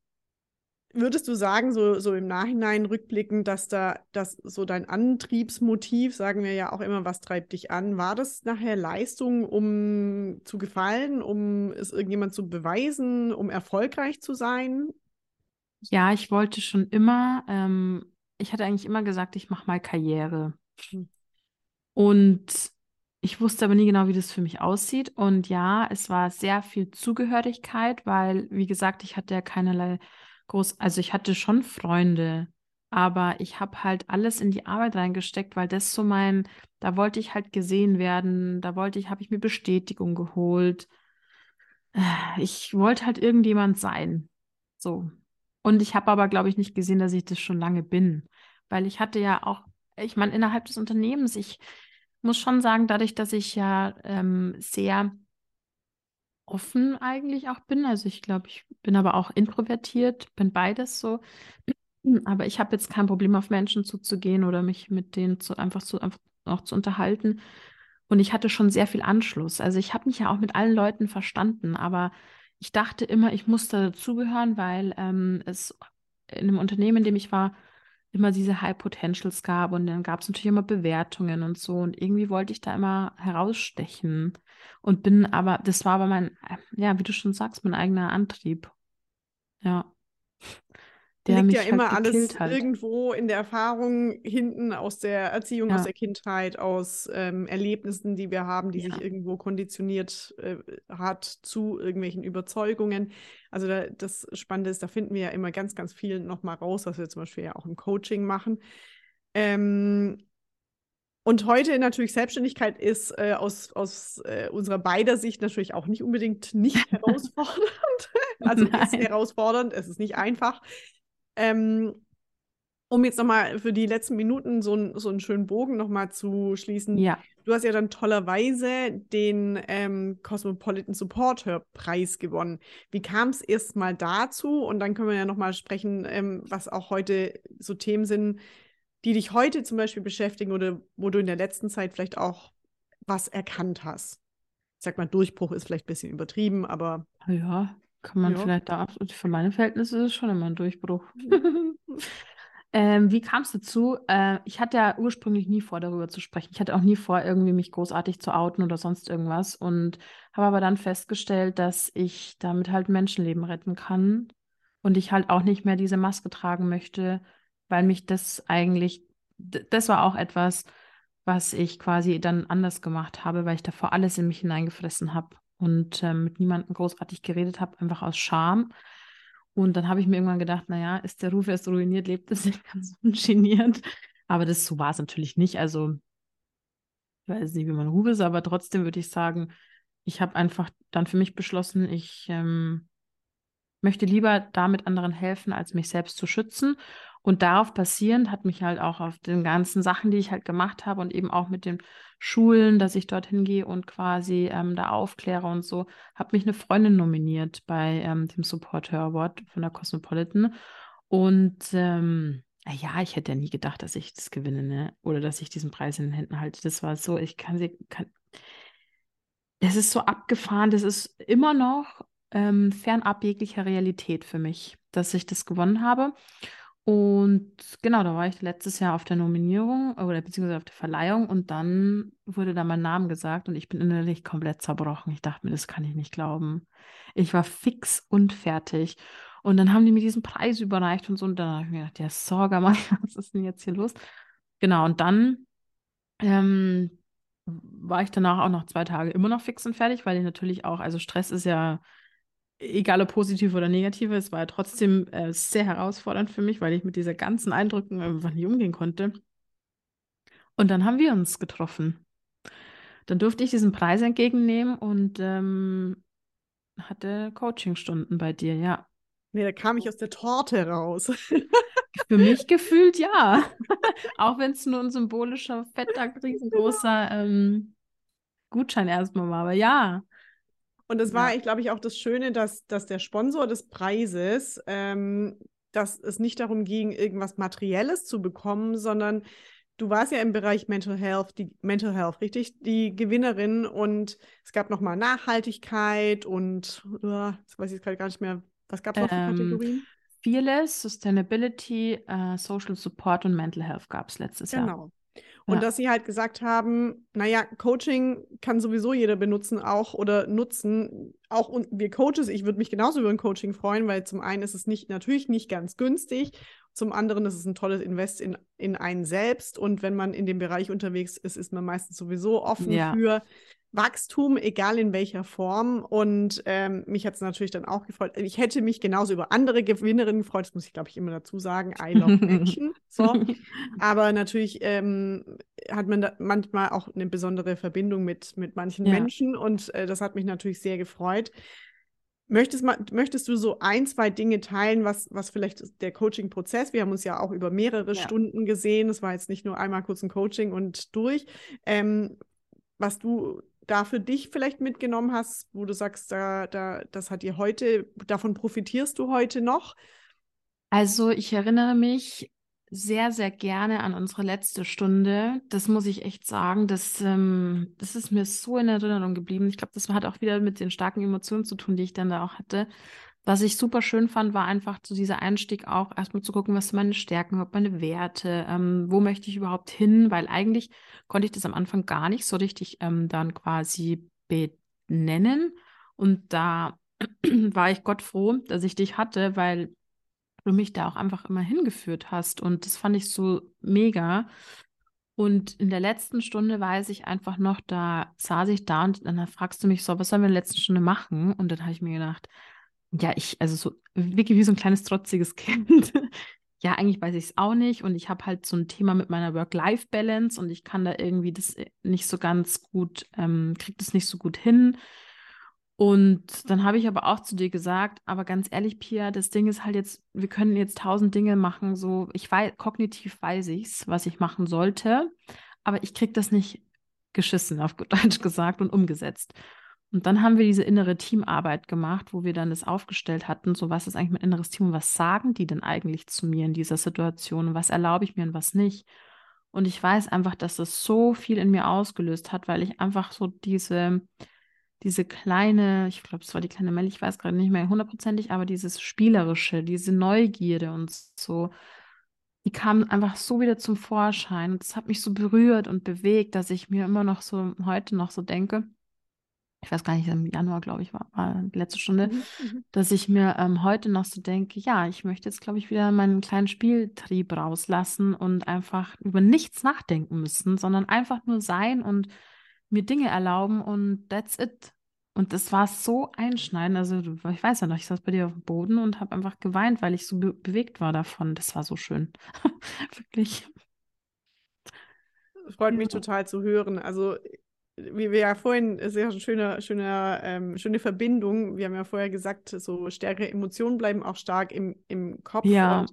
S1: Würdest du sagen, so, so im Nachhinein rückblickend, dass da das so dein Antriebsmotiv, sagen wir ja auch immer, was treibt dich an, war das nachher Leistung, um zu gefallen, um es irgendjemand zu beweisen, um erfolgreich zu sein?
S2: Ja, ich wollte schon immer, ähm, ich hatte eigentlich immer gesagt, ich mache mal Karriere. Hm. Und ich wusste aber nie genau, wie das für mich aussieht. Und ja, es war sehr viel Zugehörigkeit, weil, wie gesagt, ich hatte ja keinerlei groß, also ich hatte schon Freunde, aber ich habe halt alles in die Arbeit reingesteckt, weil das so mein, da wollte ich halt gesehen werden, da wollte ich, habe ich mir Bestätigung geholt. Äh, ich wollte halt irgendjemand sein. So. Und ich habe aber, glaube ich, nicht gesehen, dass ich das schon lange bin. Weil ich hatte ja auch, ich meine, innerhalb des Unternehmens, ich muss schon sagen, dadurch, dass ich ja ähm, sehr offen eigentlich auch bin. Also ich glaube, ich bin aber auch introvertiert, bin beides so. Aber ich habe jetzt kein Problem, auf Menschen zuzugehen oder mich mit denen zu, einfach zu einfach auch zu unterhalten. Und ich hatte schon sehr viel Anschluss. Also ich habe mich ja auch mit allen Leuten verstanden, aber ich dachte immer, ich musste dazugehören, weil ähm, es in einem Unternehmen, in dem ich war, immer diese High Potentials gab und dann gab es natürlich immer Bewertungen und so und irgendwie wollte ich da immer herausstechen und bin aber, das war aber mein, ja, wie du schon sagst, mein eigener Antrieb. Ja.
S1: Der liegt ja halt immer alles halt. irgendwo in der Erfahrung hinten aus der Erziehung, ja. aus der Kindheit, aus ähm, Erlebnissen, die wir haben, die ja. sich irgendwo konditioniert äh, hat zu irgendwelchen Überzeugungen. Also da, das Spannende ist, da finden wir ja immer ganz, ganz viel nochmal raus, was wir zum Beispiel ja auch im Coaching machen. Ähm, und heute natürlich Selbstständigkeit ist äh, aus, aus äh, unserer beider Sicht natürlich auch nicht unbedingt nicht herausfordernd. also Nein. es ist herausfordernd, es ist nicht einfach. Ähm, um jetzt nochmal für die letzten Minuten so, so einen schönen Bogen nochmal zu schließen.
S2: Ja.
S1: Du hast ja dann tollerweise den ähm, Cosmopolitan Supporter Preis gewonnen. Wie kam es erstmal dazu? Und dann können wir ja nochmal sprechen, ähm, was auch heute so Themen sind, die dich heute zum Beispiel beschäftigen oder wo du in der letzten Zeit vielleicht auch was erkannt hast. Ich sag mal, Durchbruch ist vielleicht ein bisschen übertrieben, aber.
S2: Ja, kann man ja. vielleicht da, für meine Verhältnisse ist es schon immer ein Durchbruch. ähm, wie kam es dazu? Äh, ich hatte ja ursprünglich nie vor, darüber zu sprechen. Ich hatte auch nie vor, irgendwie mich großartig zu outen oder sonst irgendwas und habe aber dann festgestellt, dass ich damit halt Menschenleben retten kann und ich halt auch nicht mehr diese Maske tragen möchte, weil mich das eigentlich, das war auch etwas, was ich quasi dann anders gemacht habe, weil ich davor alles in mich hineingefressen habe und äh, mit niemandem großartig geredet habe, einfach aus Scham. Und dann habe ich mir irgendwann gedacht, naja, ist der Ruf erst ruiniert, lebt es nicht ganz ungeniert. Aber das so war es natürlich nicht. Also, ich weiß nicht, wie mein Ruf ist, aber trotzdem würde ich sagen, ich habe einfach dann für mich beschlossen, ich ähm, möchte lieber damit anderen helfen, als mich selbst zu schützen. Und darauf basierend hat mich halt auch auf den ganzen Sachen, die ich halt gemacht habe und eben auch mit den Schulen, dass ich dorthin gehe und quasi ähm, da aufkläre und so, hat mich eine Freundin nominiert bei ähm, dem Supporter Award von der Cosmopolitan. Und ähm, ja, ich hätte ja nie gedacht, dass ich das gewinne, ne? Oder dass ich diesen Preis in den Händen halte. Das war so, ich kann sie, kann, es ist so abgefahren, das ist immer noch ähm, fernab jeglicher Realität für mich, dass ich das gewonnen habe. Und genau, da war ich letztes Jahr auf der Nominierung oder beziehungsweise auf der Verleihung und dann wurde da mein Name gesagt und ich bin innerlich komplett zerbrochen. Ich dachte mir, das kann ich nicht glauben. Ich war fix und fertig. Und dann haben die mir diesen Preis überreicht und so. Und dann habe ich mir gedacht, ja, Sorge, Mann, was ist denn jetzt hier los? Genau, und dann ähm, war ich danach auch noch zwei Tage immer noch fix und fertig, weil ich natürlich auch, also Stress ist ja, egal ob positiv oder negativ, es war ja trotzdem äh, sehr herausfordernd für mich, weil ich mit dieser ganzen Eindrücken einfach nicht umgehen konnte. Und dann haben wir uns getroffen. Dann durfte ich diesen Preis entgegennehmen und ähm, hatte Coachingstunden bei dir, ja.
S1: Nee, da kam ich aus der Torte raus.
S2: Für mich gefühlt ja. Auch wenn es nur ein symbolischer, fetter, riesengroßer ähm, Gutschein erstmal war. Aber ja.
S1: Und das war, ja. ich glaube ich, auch das Schöne, dass, dass der Sponsor des Preises, ähm, dass es nicht darum ging, irgendwas Materielles zu bekommen, sondern du warst ja im Bereich Mental Health, die Mental Health, richtig, die Gewinnerin und es gab nochmal Nachhaltigkeit und uh, jetzt weiß ich gerade gar nicht mehr, was gab es noch für ähm, Kategorien?
S2: Fearless, Sustainability, uh, Social Support und Mental Health gab es letztes genau. Jahr. Genau.
S1: Und ja. dass sie halt gesagt haben, naja, Coaching kann sowieso jeder benutzen auch oder nutzen. Auch wir Coaches, ich würde mich genauso über ein Coaching freuen, weil zum einen ist es nicht, natürlich nicht ganz günstig, zum anderen ist es ein tolles Invest in, in einen selbst. Und wenn man in dem Bereich unterwegs ist, ist man meistens sowieso offen ja. für Wachstum, egal in welcher Form. Und ähm, mich hat es natürlich dann auch gefreut. Ich hätte mich genauso über andere Gewinnerinnen gefreut, das muss ich, glaube ich, immer dazu sagen. I love Action. so. Aber natürlich ähm, hat man da manchmal auch eine besondere Verbindung mit, mit manchen ja. Menschen und äh, das hat mich natürlich sehr gefreut. Möchtest, mal, möchtest du so ein, zwei Dinge teilen, was, was vielleicht der Coaching-Prozess, wir haben uns ja auch über mehrere ja. Stunden gesehen, es war jetzt nicht nur einmal kurz ein Coaching und durch, ähm, was du da für dich vielleicht mitgenommen hast, wo du sagst, da, da, das hat dir heute, davon profitierst du heute noch?
S2: Also ich erinnere mich sehr, sehr gerne an unsere letzte Stunde. Das muss ich echt sagen. Das, ähm, das ist mir so in Erinnerung geblieben. Ich glaube, das hat auch wieder mit den starken Emotionen zu tun, die ich dann da auch hatte. Was ich super schön fand, war einfach so dieser Einstieg auch erstmal zu gucken, was sind meine Stärken, was meine Werte, ähm, wo möchte ich überhaupt hin, weil eigentlich konnte ich das am Anfang gar nicht so richtig ähm, dann quasi benennen. Und da war ich Gott froh, dass ich dich hatte, weil du mich da auch einfach immer hingeführt hast. Und das fand ich so mega. Und in der letzten Stunde weiß ich einfach noch, da saß ich da und dann fragst du mich so, was sollen wir in der letzten Stunde machen? Und dann habe ich mir gedacht, ja, ich, also so wirklich wie so ein kleines trotziges Kind. ja, eigentlich weiß ich es auch nicht. Und ich habe halt so ein Thema mit meiner Work-Life-Balance und ich kann da irgendwie das äh, nicht so ganz gut, ähm, kriege das nicht so gut hin. Und dann habe ich aber auch zu dir gesagt, aber ganz ehrlich, Pia, das Ding ist halt jetzt, wir können jetzt tausend Dinge machen, so, ich weiß, kognitiv weiß ich's, was ich machen sollte, aber ich kriege das nicht geschissen, auf gut Deutsch gesagt, und umgesetzt. Und dann haben wir diese innere Teamarbeit gemacht, wo wir dann das aufgestellt hatten, so was ist eigentlich mein inneres Team und was sagen die denn eigentlich zu mir in dieser Situation und was erlaube ich mir und was nicht. Und ich weiß einfach, dass das so viel in mir ausgelöst hat, weil ich einfach so diese, diese kleine, ich glaube, es war die kleine Mel, ich weiß gerade nicht mehr hundertprozentig, aber dieses Spielerische, diese Neugierde und so, die kam einfach so wieder zum Vorschein. Und das hat mich so berührt und bewegt, dass ich mir immer noch so heute noch so denke, ich weiß gar nicht, im Januar, glaube ich, war, war die letzte Stunde, mhm, mhm. dass ich mir ähm, heute noch so denke, ja, ich möchte jetzt, glaube ich, wieder meinen kleinen Spieltrieb rauslassen und einfach über nichts nachdenken müssen, sondern einfach nur sein und mir Dinge erlauben und that's it. Und das war so einschneidend. Also, ich weiß ja noch, ich saß bei dir auf dem Boden und habe einfach geweint, weil ich so be bewegt war davon. Das war so schön. Wirklich.
S1: Freut mich total zu hören. Also, wie wir ja vorhin, ist ja eine schöne, schöne, ähm, schöne Verbindung. Wir haben ja vorher gesagt, so stärkere Emotionen bleiben auch stark im, im Kopf.
S2: Ja.
S1: Und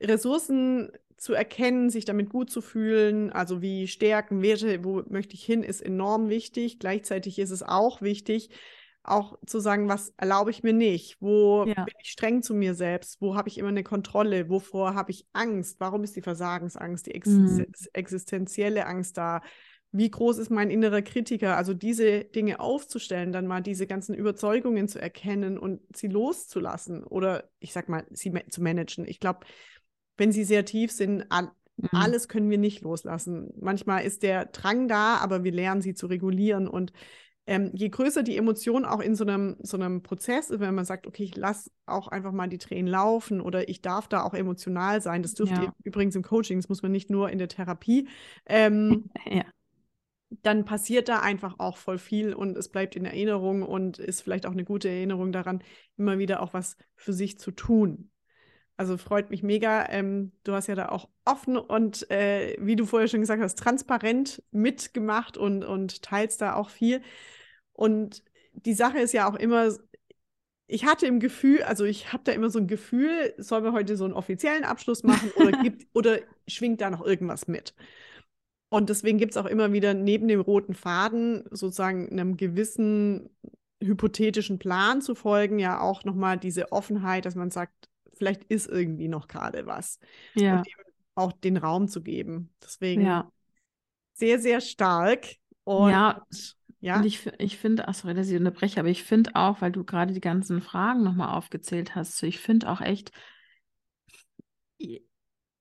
S1: Ressourcen zu erkennen, sich damit gut zu fühlen, also wie Stärken, Werte, wo möchte ich hin, ist enorm wichtig. Gleichzeitig ist es auch wichtig, auch zu sagen, was erlaube ich mir nicht, wo
S2: Ja.
S1: bin ich streng zu mir selbst, wo habe ich immer eine Kontrolle, wovor habe ich Angst, warum ist die Versagensangst, die
S2: Mhm.
S1: Existen existenzielle Angst da, wie groß ist mein innerer Kritiker, also diese Dinge aufzustellen, dann mal diese ganzen Überzeugungen zu erkennen und sie loszulassen oder ich sag mal, sie ma zu managen. Ich glaube, wenn sie sehr tief sind, all,
S2: Mhm.
S1: alles können wir nicht loslassen. Manchmal ist der Drang da, aber wir lernen sie zu regulieren. Und ähm, je größer die Emotion auch in so einem, so einem Prozess ist, wenn man sagt, okay, ich lasse auch einfach mal die Tränen laufen oder ich darf da auch emotional sein. Das dürft
S2: Ja.
S1: ihr übrigens im Coaching, das muss man nicht nur in der Therapie. Ähm,
S2: Ja.
S1: Dann passiert da einfach auch voll viel und es bleibt in Erinnerung und ist vielleicht auch eine gute Erinnerung daran, immer wieder auch was für sich zu tun. Also freut mich mega. Ähm, du hast ja da auch offen und, äh, wie du vorher schon gesagt hast, transparent mitgemacht und, und teilst da auch viel. Und die Sache ist ja auch immer, ich hatte im Gefühl, also ich habe da immer so ein Gefühl, sollen wir heute so einen offiziellen Abschluss machen oder, gibt, oder schwingt da noch irgendwas mit? Und deswegen gibt es auch immer wieder neben dem roten Faden sozusagen einem gewissen hypothetischen Plan zu folgen, ja auch nochmal diese Offenheit, dass man sagt, vielleicht ist irgendwie noch gerade was.
S2: Ja.
S1: Und dem auch den Raum zu geben. Deswegen
S2: Ja.
S1: sehr, sehr stark. Und
S2: Ja,
S1: ja,
S2: Und ich, ich finde, ach sorry, dass ich unterbreche, aber ich finde auch, weil du gerade die ganzen Fragen nochmal aufgezählt hast, so ich finde auch echt,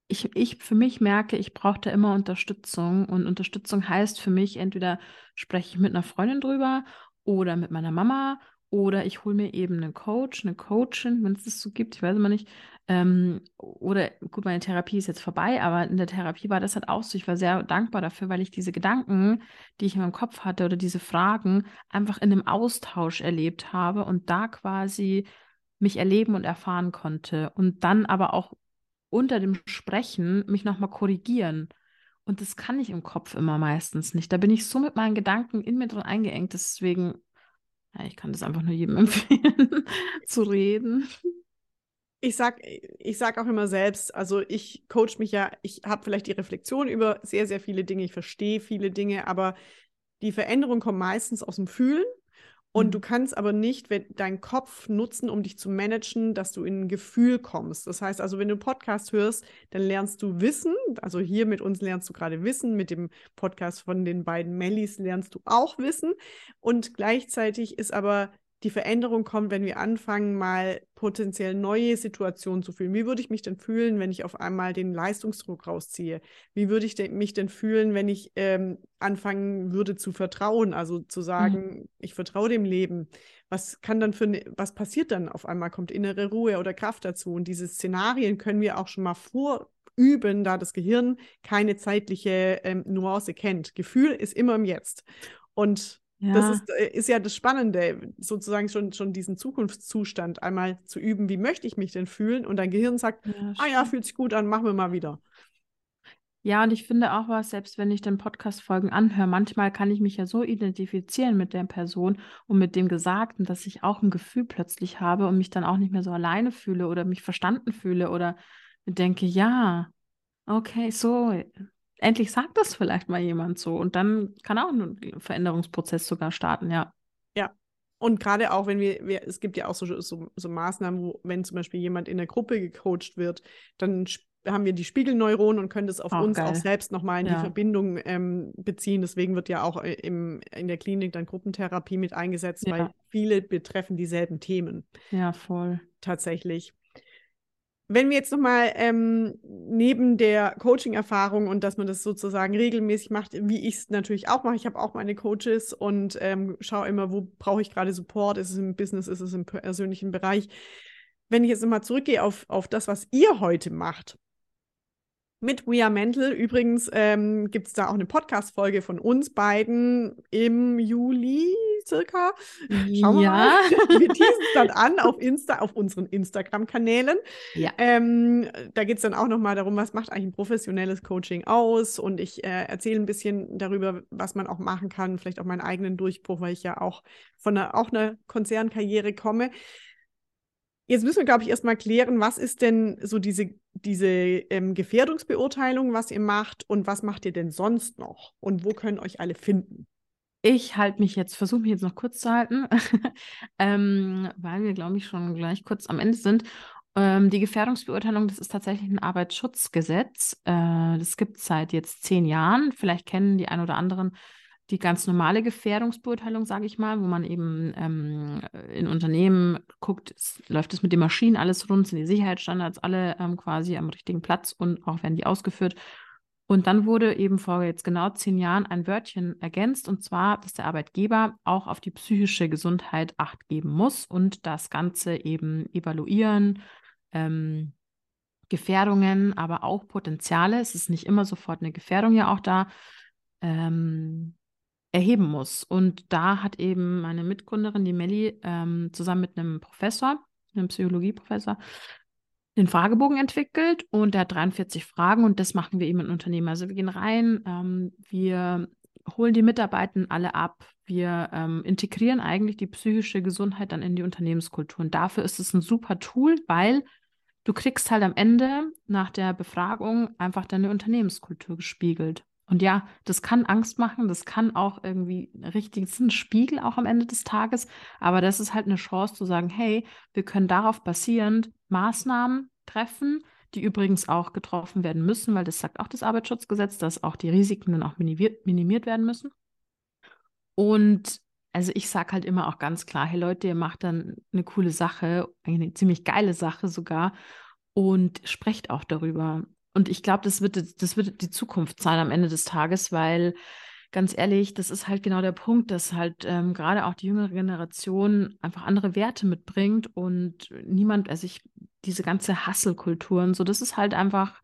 S2: ich, ich für mich merke, ich brauche da immer Unterstützung. Und Unterstützung heißt für mich, entweder spreche ich mit einer Freundin drüber oder mit meiner Mama oder ich hole mir eben einen Coach, eine Coachin, wenn es das so gibt, ich weiß immer nicht. Ähm, oder gut, meine Therapie ist jetzt vorbei, aber in der Therapie war das halt auch so. Ich war sehr dankbar dafür, weil ich diese Gedanken, die ich in meinem Kopf hatte oder diese Fragen einfach in einem Austausch erlebt habe und da quasi mich erleben und erfahren konnte und dann aber auch unter dem Sprechen mich nochmal korrigieren. Und das kann ich im Kopf immer meistens nicht. Da bin ich so mit meinen Gedanken in mir drin eingeengt. Deswegen, ja, ich kann das einfach nur jedem empfehlen, zu reden.
S1: ich sag, ich sag auch immer selbst, also ich coach mich ja, ich habe vielleicht die Reflexion über sehr, sehr viele Dinge, ich verstehe viele Dinge, aber die Veränderung kommt meistens aus dem Fühlen. Und
S2: Mhm.
S1: du kannst aber nicht wenn, deinen Kopf nutzen, um dich zu managen, dass du in ein Gefühl kommst. Das heißt also, wenn du einen Podcast hörst, dann lernst du Wissen. Also hier mit uns lernst du gerade Wissen. Mit dem Podcast von den beiden Mellis lernst du auch Wissen. Und gleichzeitig ist aber die Veränderung kommt, wenn wir anfangen, mal potenziell neue Situationen zu fühlen. Wie würde ich mich denn fühlen, wenn ich auf einmal den Leistungsdruck rausziehe? Wie würde ich denn, mich denn fühlen, wenn ich ähm, anfangen würde zu vertrauen, also zu sagen, ich vertraue dem Leben? Was kann dann für, ne, was passiert dann auf einmal? Kommt innere Ruhe oder Kraft dazu? Und diese Szenarien können wir auch schon mal vorüben, da das Gehirn keine zeitliche ähm, Nuance kennt. Gefühl ist immer im Jetzt. Und
S2: Ja,
S1: das ist, äh, ist ja das Spannende, sozusagen schon, schon diesen Zukunftszustand einmal zu üben. Wie möchte ich mich denn fühlen? Und dein Gehirn sagt,
S2: ja,
S1: ah ja, fühlt sich gut an, machen wir mal wieder.
S2: Ja, und ich finde auch was, selbst wenn ich den Podcast-Folgen anhöre, manchmal kann ich mich ja so identifizieren mit der Person und mit dem Gesagten, dass ich auch ein Gefühl plötzlich habe und mich dann auch nicht mehr so alleine fühle oder mich verstanden fühle oder denke, ja, okay, so, endlich sagt das vielleicht mal jemand so. Und dann kann auch ein Veränderungsprozess sogar starten, ja.
S1: Und gerade auch, wenn wir, wir, es gibt ja auch so, so, so Maßnahmen, wo, wenn zum Beispiel jemand in der Gruppe gecoacht wird, dann haben wir die Spiegelneuronen und können das auf
S2: Auch
S1: uns auch
S2: geil.
S1: selbst nochmal in die
S2: Ja.
S1: Verbindung ähm, beziehen. Deswegen wird ja auch äh, im, in der Klinik dann Gruppentherapie mit eingesetzt,
S2: Ja.
S1: weil viele betreffen dieselben Themen.
S2: Ja, voll.
S1: tatsächlich. Wenn wir jetzt nochmal ähm, neben der Coaching-Erfahrung und dass man das sozusagen regelmäßig macht, wie ich es natürlich auch mache, ich habe auch meine Coaches und ähm, schaue immer, wo brauche ich gerade Support, ist es im Business, ist es im persönlichen Bereich. Wenn ich jetzt nochmal zurückgehe auf, auf das, was ihr heute macht, mit We Are Mental. Übrigens ähm, gibt es da auch eine Podcast-Folge von uns beiden im Juli circa.
S2: Schauen wir ja. mal.
S1: Wir teasen es dann an auf Insta, auf unseren Instagram-Kanälen.
S2: Ja.
S1: Ähm, da geht es dann auch nochmal darum, was macht eigentlich ein professionelles Coaching aus. Und ich äh, erzähle ein bisschen darüber, was man auch machen kann, vielleicht auch meinen eigenen Durchbruch, weil ich ja auch von einer, auch einer Konzernkarriere komme. Jetzt müssen wir, glaube ich, erstmal klären, was ist denn so diese, diese ähm, Gefährdungsbeurteilung, was ihr macht und was macht ihr denn sonst noch und wo können euch alle finden?
S2: Ich halte mich jetzt, versuche mich jetzt noch kurz zu halten, ähm, weil wir, glaube ich, schon gleich kurz am Ende sind. Ähm, die Gefährdungsbeurteilung, das ist tatsächlich ein Arbeitsschutzgesetz. Äh, das gibt es seit jetzt zehn Jahren. Vielleicht kennen die ein oder anderen die ganz normale Gefährdungsbeurteilung, sage ich mal, wo man eben ähm, in Unternehmen guckt, es, läuft es mit den Maschinen alles rund, sind die Sicherheitsstandards alle ähm, quasi am richtigen Platz und auch werden die ausgeführt. Und dann wurde eben vor jetzt genau zehn Jahren ein Wörtchen ergänzt, und zwar, dass der Arbeitgeber auch auf die psychische Gesundheit acht geben muss und das Ganze eben evaluieren, ähm, Gefährdungen, aber auch Potenziale. Es ist nicht immer sofort eine Gefährdung ja auch da. Ähm, erheben muss. Und da hat eben meine Mitgründerin, die Melli, ähm, zusammen mit einem Professor, einem Psychologieprofessor, den Fragebogen entwickelt und der hat 43 Fragen und das machen wir eben in Unternehmen. Also wir gehen rein, ähm, wir holen die Mitarbeiter alle ab, wir ähm, integrieren eigentlich die psychische Gesundheit dann in die Unternehmenskultur. Und dafür ist es ein super Tool, weil du kriegst halt am Ende nach der Befragung einfach deine Unternehmenskultur gespiegelt. Und ja, das kann Angst machen, das kann auch irgendwie richtig, das ist ein Spiegel auch am Ende des Tages, aber das ist halt eine Chance zu sagen, hey, wir können darauf basierend Maßnahmen treffen, die übrigens auch getroffen werden müssen, weil das sagt auch das Arbeitsschutzgesetz, dass auch die Risiken dann auch minimiert, minimiert werden müssen. Und also ich sage halt immer auch ganz klar, hey Leute, ihr macht dann eine coole Sache, eine ziemlich geile Sache sogar und sprecht auch darüber. Und ich glaube, das wird, das wird die Zukunft sein am Ende des Tages, weil ganz ehrlich, das ist halt genau der Punkt, dass halt ähm, gerade auch die jüngere Generation einfach andere Werte mitbringt und niemand, also ich, diese ganze Hasselkultur und so, das ist halt einfach,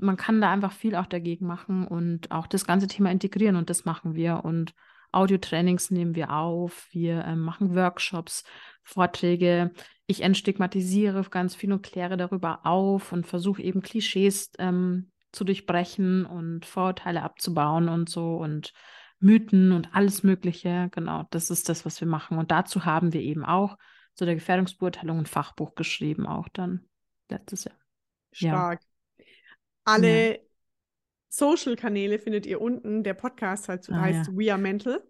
S2: man kann da einfach viel auch dagegen machen und auch das ganze Thema integrieren und das machen wir und Audiotrainings nehmen wir auf, wir ähm, machen Workshops, Vorträge. Ich entstigmatisiere ganz viel und kläre darüber auf und versuche eben Klischees ähm, zu durchbrechen und Vorurteile abzubauen und so und Mythen und alles Mögliche. Genau, das ist das, was wir machen. Und dazu haben wir eben auch zu der Gefährdungsbeurteilung ein Fachbuch geschrieben, auch dann letztes Jahr.
S1: Stark. Ja. Alle ja. Social-Kanäle findet ihr unten. Der Podcast heißt, ah, heißt ja. We Are Mental.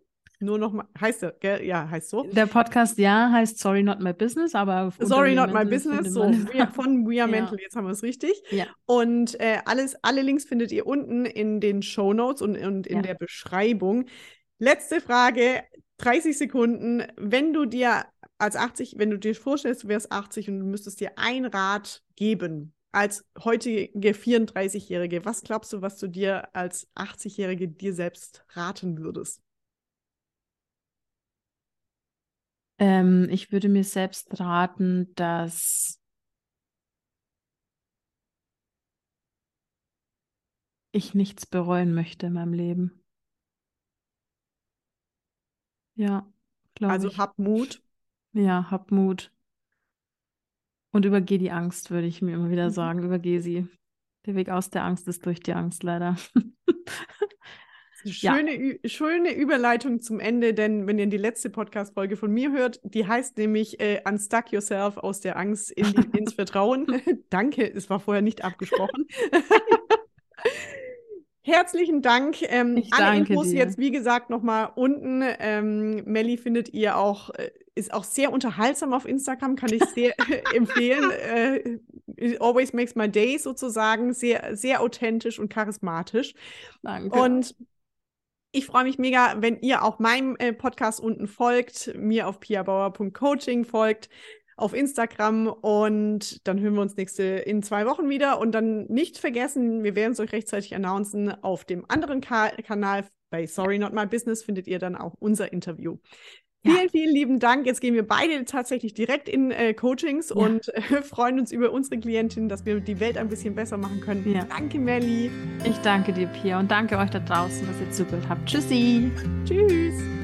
S1: Nur noch mal, heißt er, gell? Ja, heißt so.
S2: Der Podcast, ja, heißt Sorry Not My Business, aber
S1: Sorry Not My Business, so we, von We Are ja. Mental, jetzt haben wir es richtig.
S2: Ja.
S1: Und äh, alles, alle Links findet ihr unten in den Show Notes und, und in ja. der Beschreibung. Letzte Frage, 30 Sekunden. Wenn du dir als 80, wenn du dir vorstellst, du wärst 80 und du müsstest dir ein Rat geben, als heutige 34-Jährige, was glaubst du, was du dir als 80-Jährige dir selbst raten würdest?
S2: Ähm, ich würde mir selbst raten, dass ich nichts bereuen möchte in meinem Leben. Ja, glaube
S1: Also
S2: ich.
S1: hab Mut.
S2: Ja, hab Mut. Und übergeh die Angst, würde ich mir immer wieder mhm. sagen. Übergeh sie. Der Weg aus der Angst ist durch die Angst, leider.
S1: Schöne, ja. schöne Überleitung zum Ende, denn wenn ihr die letzte Podcast-Folge von mir hört, die heißt nämlich äh, Unstuck Yourself aus der Angst in die, ins Vertrauen. Danke, es war vorher nicht abgesprochen. Herzlichen Dank. Ähm, ich alle Infos dir. jetzt, wie gesagt, nochmal unten. Ähm, Melli findet ihr auch, äh, ist auch sehr unterhaltsam auf Instagram, kann ich sehr empfehlen. Äh, always makes my day sozusagen. Sehr, sehr authentisch und charismatisch.
S2: Danke.
S1: Und ich freue mich mega, wenn ihr auch meinem äh, Podcast unten folgt, mir auf piabauer.coaching folgt auf Instagram. Und dann hören wir uns nächste in zwei Wochen wieder. Und dann nicht vergessen, wir werden es euch rechtzeitig announcen, auf dem anderen Ka Kanal bei Sorry Not My Business findet ihr dann auch unser Interview. Ja. Vielen, vielen lieben Dank. Jetzt gehen wir beide tatsächlich direkt in äh, Coachings ja. und äh, freuen uns über unsere Klientin, dass wir die Welt ein bisschen besser machen können. Ja. Danke, Melli.
S2: Ich danke dir, Pia, und danke euch da draußen, dass ihr zugehört habt. Tschüssi.
S1: Tschüss.